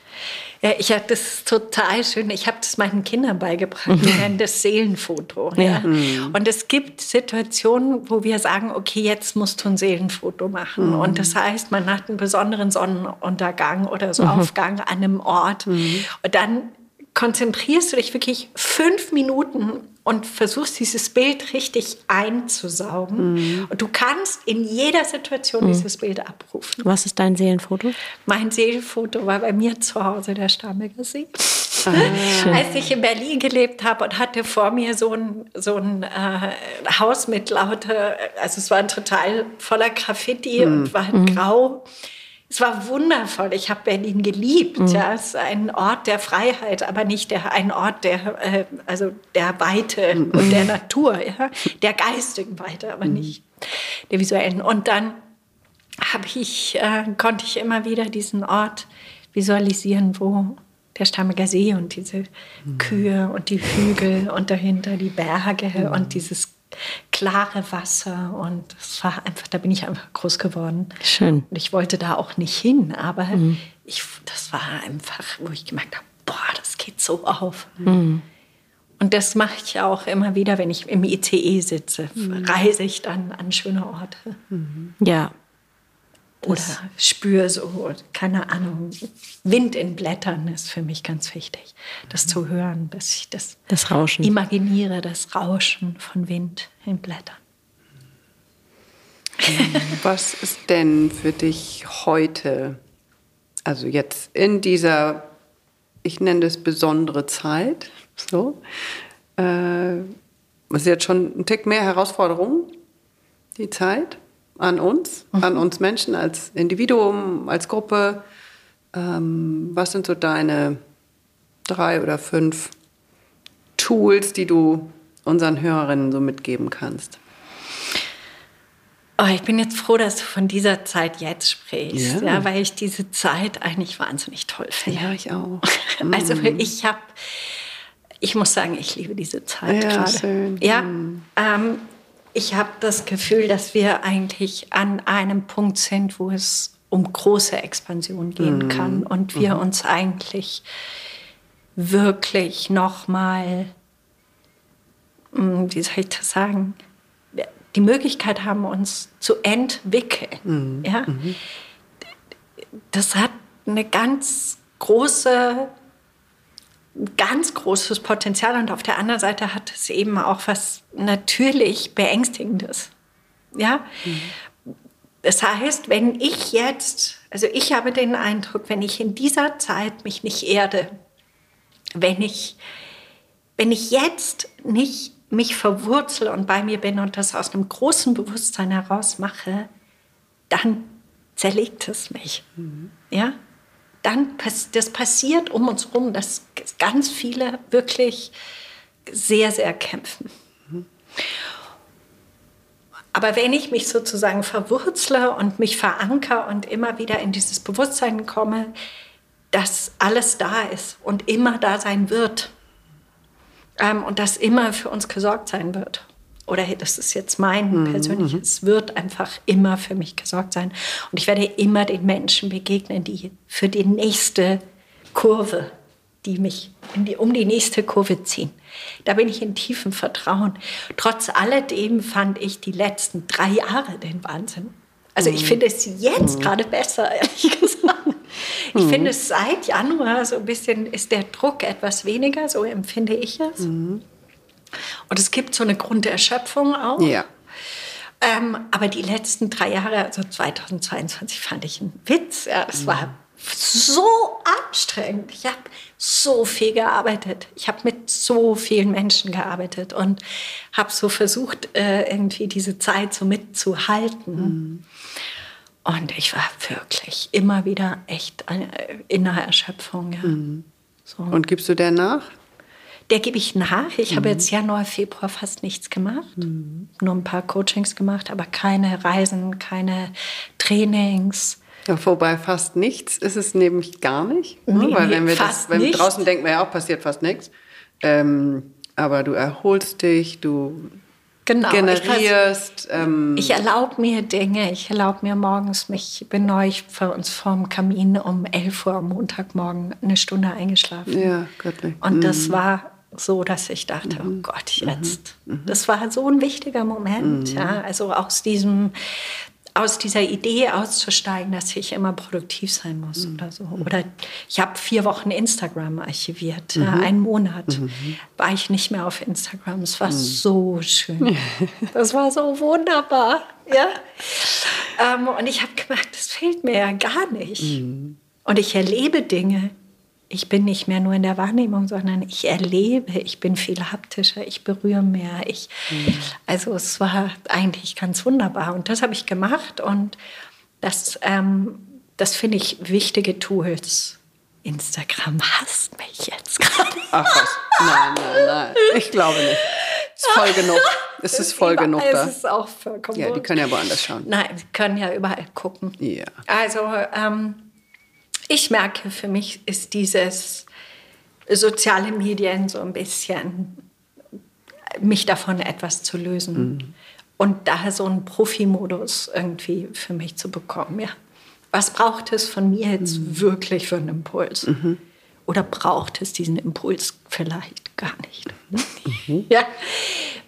Ja, ich habe das total schön. Ich habe das meinen Kindern beigebracht. Wir nennen das Seelenfoto. Ja. ja. Mhm. Und es gibt Situationen, wo wir sagen, okay, jetzt musst du ein Seelenfoto machen. Mhm. Und das heißt, man hat einen besonderen Sonnenuntergang oder so mhm. Aufgang an einem Ort. Mhm. Und dann konzentrierst du dich wirklich fünf Minuten und versuchst dieses Bild richtig einzusaugen. Mhm. Und du kannst in jeder Situation mhm. dieses Bild abrufen. Was ist dein Seelenfoto? Mein Seelenfoto war bei mir zu Hause der Starnberger See. ah, als ich in Berlin gelebt habe und hatte vor mir so ein, so ein äh, Haus mit lauter, also es war total voller Graffiti mhm. und war mhm. grau. Es war wundervoll. Ich habe Berlin geliebt. Mhm. Ja, es ist ein Ort der Freiheit, aber nicht der, ein Ort der, äh, also der Weite mhm. und der Natur, ja? der geistigen Weite, aber mhm. nicht der visuellen. Und dann habe ich, äh, konnte ich immer wieder diesen Ort visualisieren, wo der Starnberger See und diese mhm. Kühe und die Hügel und dahinter die Berge mhm. und dieses klare Wasser und es war einfach, da bin ich einfach groß geworden. Schön. Und ich wollte da auch nicht hin, aber mhm. ich, das war einfach, wo ich gemerkt habe, boah, das geht so auf. Mhm. Und das mache ich auch immer wieder, wenn ich im ICE sitze, mhm. reise ich dann an schöne Orte. Ja, oder spüre so, keine Ahnung, Wind in Blättern ist für mich ganz wichtig, das zu hören, dass ich das, das Rauschen. imaginiere, das Rauschen von Wind in Blättern. Was ist denn für dich heute, also jetzt in dieser, ich nenne es besondere Zeit, so, äh, ist jetzt schon ein Tick mehr Herausforderung, die Zeit? An uns, mhm. an uns Menschen als Individuum, als Gruppe. Ähm, was sind so deine drei oder fünf Tools, die du unseren Hörerinnen so mitgeben kannst? Oh, ich bin jetzt froh, dass du von dieser Zeit jetzt sprichst, ja. ja weil ich diese Zeit eigentlich wahnsinnig toll finde. Ja, ich auch. Also mm. ich habe, ich muss sagen, ich liebe diese Zeit ja, gerade. Schön. Ja, mm. ähm, ich habe das Gefühl, dass wir eigentlich an einem Punkt sind, wo es um große Expansion gehen mhm. kann und wir mhm. uns eigentlich wirklich noch mal, hm, wie soll ich das sagen, die Möglichkeit haben, uns zu entwickeln. Mhm. Ja? Mhm. Das hat eine ganz große ganz großes Potenzial und auf der anderen Seite hat es eben auch was natürlich Beängstigendes. Ja? Mhm. Das heißt, wenn ich jetzt, also ich habe den Eindruck, wenn ich in dieser Zeit mich nicht erde, wenn ich, wenn ich jetzt nicht mich verwurzle und bei mir bin und das aus einem großen Bewusstsein heraus mache, dann zerlegt es mich. Mhm. Ja? Dann das passiert um uns herum, dass ganz viele wirklich sehr, sehr kämpfen. Aber wenn ich mich sozusagen verwurzle und mich verankere und immer wieder in dieses Bewusstsein komme, dass alles da ist und immer da sein wird ähm, und dass immer für uns gesorgt sein wird oder das ist jetzt mein mhm. persönliches, mhm. wird einfach immer für mich gesorgt sein. Und ich werde immer den Menschen begegnen, die für die nächste Kurve, die mich die, um die nächste Kurve ziehen. Da bin ich in tiefem Vertrauen. Trotz alledem fand ich die letzten drei Jahre den Wahnsinn. Also ich mhm. finde es jetzt mhm. gerade besser, ehrlich gesagt. Ich mhm. finde es seit Januar so ein bisschen ist der Druck etwas weniger, so empfinde ich es. Mhm. Und es gibt so eine Grunderschöpfung auch. Ja. Ähm, aber die letzten drei Jahre, also 2022, fand ich einen Witz. Ja, es war so anstrengend. Ich habe so viel gearbeitet. Ich habe mit so vielen Menschen gearbeitet und habe so versucht, äh, irgendwie diese Zeit so mitzuhalten. Mhm. Und ich war wirklich immer wieder echt in einer Erschöpfung. Ja. Mhm. So. Und gibst du der nach? Der gebe ich nach. Ich mhm. habe jetzt Januar, Februar fast nichts gemacht. Mhm. Nur ein paar Coachings gemacht, aber keine Reisen, keine Trainings. Ja, vorbei fast nichts ist es nämlich gar nicht. Ne? Nee, Weil wenn wir das, wenn nicht. draußen denken wir ja auch, passiert fast nichts. Ähm, aber du erholst dich, du genau, generierst. Ich, ähm, ich erlaube mir Dinge. Ich erlaube mir morgens, mich, ich bin neu für uns vorm Kamin um 11 Uhr am Montagmorgen eine Stunde eingeschlafen. Ja, göttlich. Und mhm. das war so, dass ich dachte, oh mhm. oh Gott, jetzt. Mhm. Das war so ein wichtiger Moment. Mhm. Ja, also aus diesem, aus dieser Idee auszusteigen, dass ich immer produktiv sein muss mhm. oder so. Oder ich habe vier Wochen Instagram archiviert. Mhm. einen Monat mhm. war ich nicht mehr auf Instagram. Es war so schön. Das war so wunderbar. Ja? Ähm, und ich habe gemerkt, das fehlt mir ja gar nicht. Und ich erlebe Dinge, ich bin nicht mehr nur in der Wahrnehmung, sondern ich erlebe, ich bin viel haptischer, ich berühre mehr. Ich, mhm. Also es war eigentlich ganz wunderbar und das habe ich gemacht und das, ähm, das finde ich wichtige Tools. Instagram hasst mich jetzt gerade. Ach was, nein, nein, nein, ich glaube nicht. Es ist voll genug. Es ist voll genug da. Es ist auch vollkommen Ja, die können ja woanders schauen. Nein, sie können ja überall gucken. Ja. Also ähm, ich merke, für mich ist dieses soziale Medien so ein bisschen mich davon etwas zu lösen. Mhm. Und daher so einen Profimodus irgendwie für mich zu bekommen. Ja. Was braucht es von mir jetzt mhm. wirklich für einen Impuls? Mhm. Oder braucht es diesen Impuls vielleicht gar nicht? Mhm. Ja.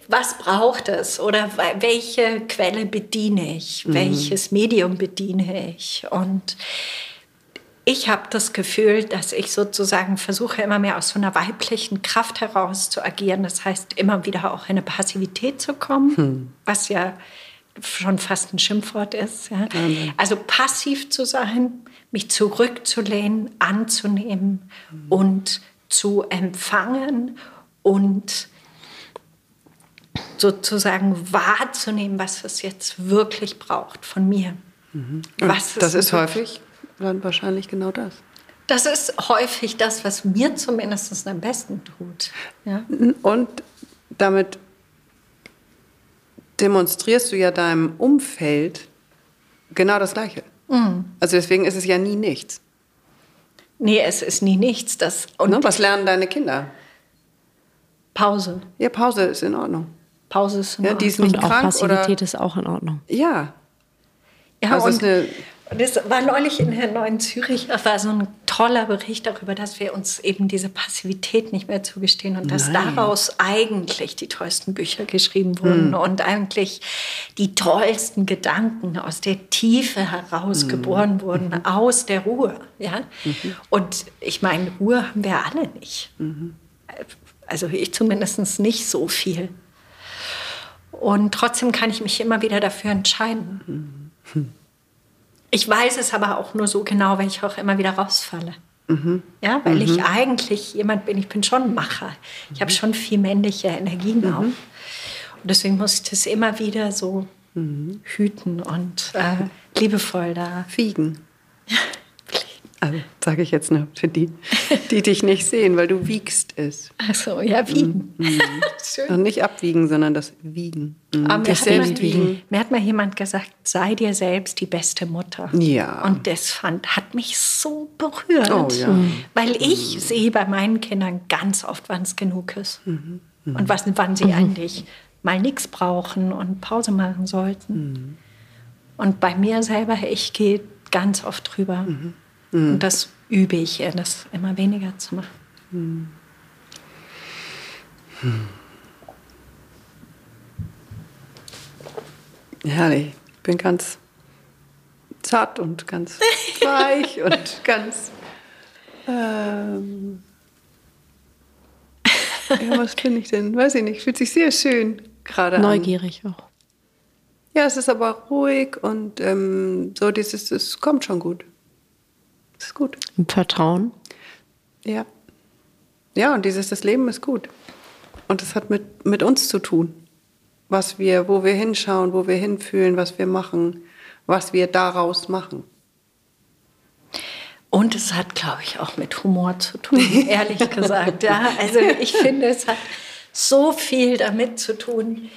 Was braucht es? Oder welche Quelle bediene ich? Mhm. Welches Medium bediene ich? Und ich habe das Gefühl, dass ich sozusagen versuche, immer mehr aus so einer weiblichen Kraft heraus zu agieren. Das heißt, immer wieder auch in eine Passivität zu kommen, hm. was ja schon fast ein Schimpfwort ist. Ja. Also passiv zu sein, mich zurückzulehnen, anzunehmen hm. und zu empfangen und sozusagen wahrzunehmen, was es jetzt wirklich braucht von mir. Mhm. Was das ist häufig dann wahrscheinlich genau das. Das ist häufig das, was mir zumindest am besten tut. Ja? Und damit demonstrierst du ja deinem Umfeld genau das Gleiche. Mhm. Also deswegen ist es ja nie nichts. Nee, es ist nie nichts. Das, und ne? Was lernen deine Kinder? Pause. Ja, Pause ist in Ordnung. Pause ist in ja, Ordnung. Die ist nicht und krank, auch Passivität oder? ist auch in Ordnung. Ja. Ja, also und ist eine das war neulich in der Neuen Zürich, das war so ein toller Bericht darüber, dass wir uns eben diese Passivität nicht mehr zugestehen und dass Nein. daraus eigentlich die tollsten Bücher geschrieben wurden hm. und eigentlich die tollsten Gedanken aus der Tiefe heraus hm. geboren wurden, mhm. aus der Ruhe. Ja? Mhm. Und ich meine, Ruhe haben wir alle nicht. Mhm. Also ich zumindest nicht so viel. Und trotzdem kann ich mich immer wieder dafür entscheiden. Ich weiß es aber auch nur so genau, weil ich auch immer wieder rausfalle. Mhm. Ja, weil mhm. ich eigentlich jemand bin, ich bin schon Macher. Ich habe mhm. schon viel männliche Energien mhm. auch. Und deswegen muss ich das immer wieder so mhm. hüten und äh, liebevoll da. Fiegen. Also, sage ich jetzt nur für die, die dich nicht sehen, weil du wiegst es. Ach so, ja, wiegen. Mhm. Schön. Und nicht abwiegen, sondern das Wiegen. Mhm. Aber mir, hat mal, wiegen. mir hat mal jemand gesagt, sei dir selbst die beste Mutter. Ja. Und das fand, hat mich so berührt. Oh, ja. Weil ich mhm. sehe bei meinen Kindern ganz oft, wann es genug ist. Mhm. mhm. Und was, wann sie mhm. eigentlich mal nichts brauchen und Pause machen sollten. Und bei mir selber, ich gehe ganz oft drüber. Mhm. Und das übe ich, das immer weniger zu machen. Mhm. Herrlich. Ich bin ganz zart und ganz weich und ganz. Ähm, ja, was bin ich denn? Weiß ich nicht. Fühlt sich sehr schön gerade an. Neugierig auch. Ja, es ist aber ruhig und ähm, so dieses, es kommt schon gut. Das ist gut. Im Vertrauen. Ja. Ja, und dieses, das Leben ist gut. Und es hat mit, mit uns zu tun. Was wir, wo wir hinschauen, wo wir hinfühlen, was wir machen, was wir daraus machen. Und es hat, glaube ich, auch mit Humor zu tun, ehrlich gesagt. Ja, also ich finde, es hat so viel damit zu tun,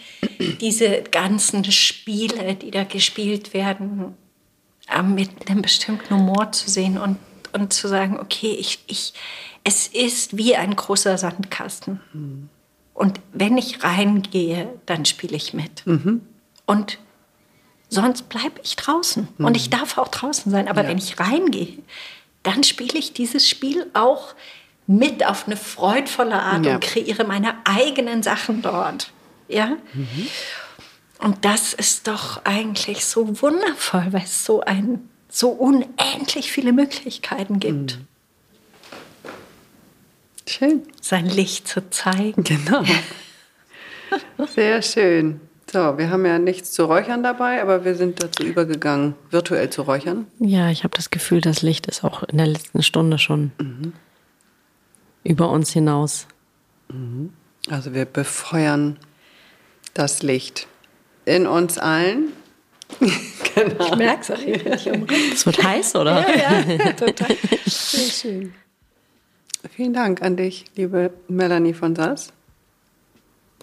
diese ganzen Spiele, die da gespielt werden, mit einem bestimmten Humor zu sehen und, und zu sagen, okay, ich, ich, es ist wie ein großer Sandkasten. Mhm. Und wenn ich reingehe, dann spiele ich mit. Mhm. Und sonst bleibe ich draußen. Mhm. Und ich darf auch draußen sein. Aber ja. wenn ich reingehe, dann spiele ich dieses Spiel auch mit auf eine freudvolle Art ja. und kreiere meine eigenen Sachen dort. Ja? Mhm. Und das ist doch eigentlich so wundervoll, weil es so ein so unendlich viele Möglichkeiten gibt. Mhm. Schön. Sein Licht zu zeigen. Genau. Sehr schön. So, wir haben ja nichts zu räuchern dabei, aber wir sind dazu übergegangen, virtuell zu räuchern. Ja, ich habe das Gefühl, das Licht ist auch in der letzten Stunde schon mhm. über uns hinaus. Also wir befeuern das Licht in uns allen. genau. Ich merke es auch hier. Es wird heiß, oder? Ja, ja, total. Sehr schön. Vielen Dank an dich, liebe Melanie von Sass.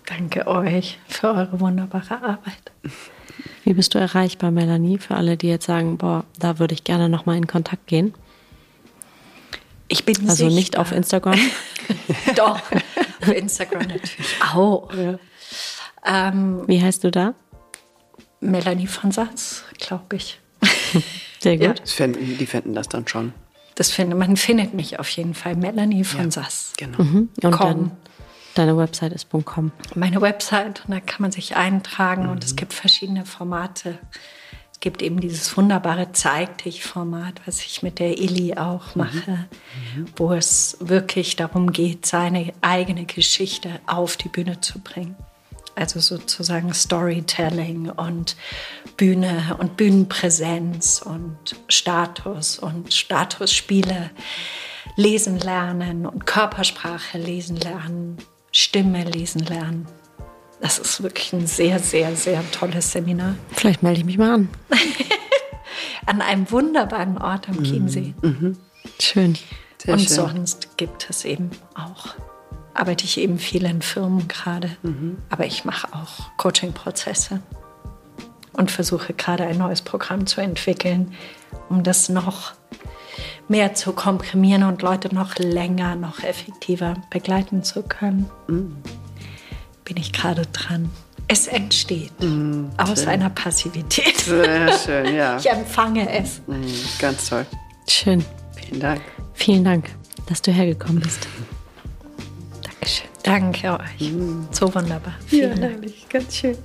Danke euch für eure wunderbare Arbeit. Wie bist du erreichbar, Melanie, für alle, die jetzt sagen, boah, da würde ich gerne nochmal in Kontakt gehen? Ich bin Also sichtbar. nicht auf Instagram? Doch, auf Instagram natürlich auch. Ja. Ähm, Wie heißt du da? Melanie von Satz, glaube ich. Sehr gut. Ja. Das fänden, die fänden das dann schon. Das finde, man findet mich auf jeden Fall. Melanie von Ja. Sass. Genau. Mhm. Und Komm. dann deine Website ist .com. Meine Website, und da kann man sich eintragen und es gibt verschiedene Formate. Es gibt eben dieses wunderbare Zeig dich-Format, was ich mit der Illy auch mache, wo es wirklich darum geht, seine eigene Geschichte auf die Bühne zu bringen. Also sozusagen Storytelling und Bühne und Bühnenpräsenz und Status und Statusspiele lesen lernen und Körpersprache lesen lernen, Stimme lesen lernen. Das ist wirklich ein sehr, sehr, sehr tolles Seminar. Vielleicht melde ich mich mal an. An einem wunderbaren Ort am Chiemsee. Schön. Sehr und schön. sonst gibt es eben auch, arbeite ich eben viel in Firmen gerade, aber ich mache auch Coaching-Prozesse und versuche gerade ein neues Programm zu entwickeln, um das noch mehr zu komprimieren und Leute noch länger, noch effektiver begleiten zu können. Bin ich gerade dran. Es entsteht aus einer Passivität. Sehr schön, ja. Ich empfange es. Mhm, Ganz toll. Schön. Vielen Dank. Vielen Dank, dass du hergekommen bist. Danke euch. So wunderbar. Vielen Dank. ganz schön.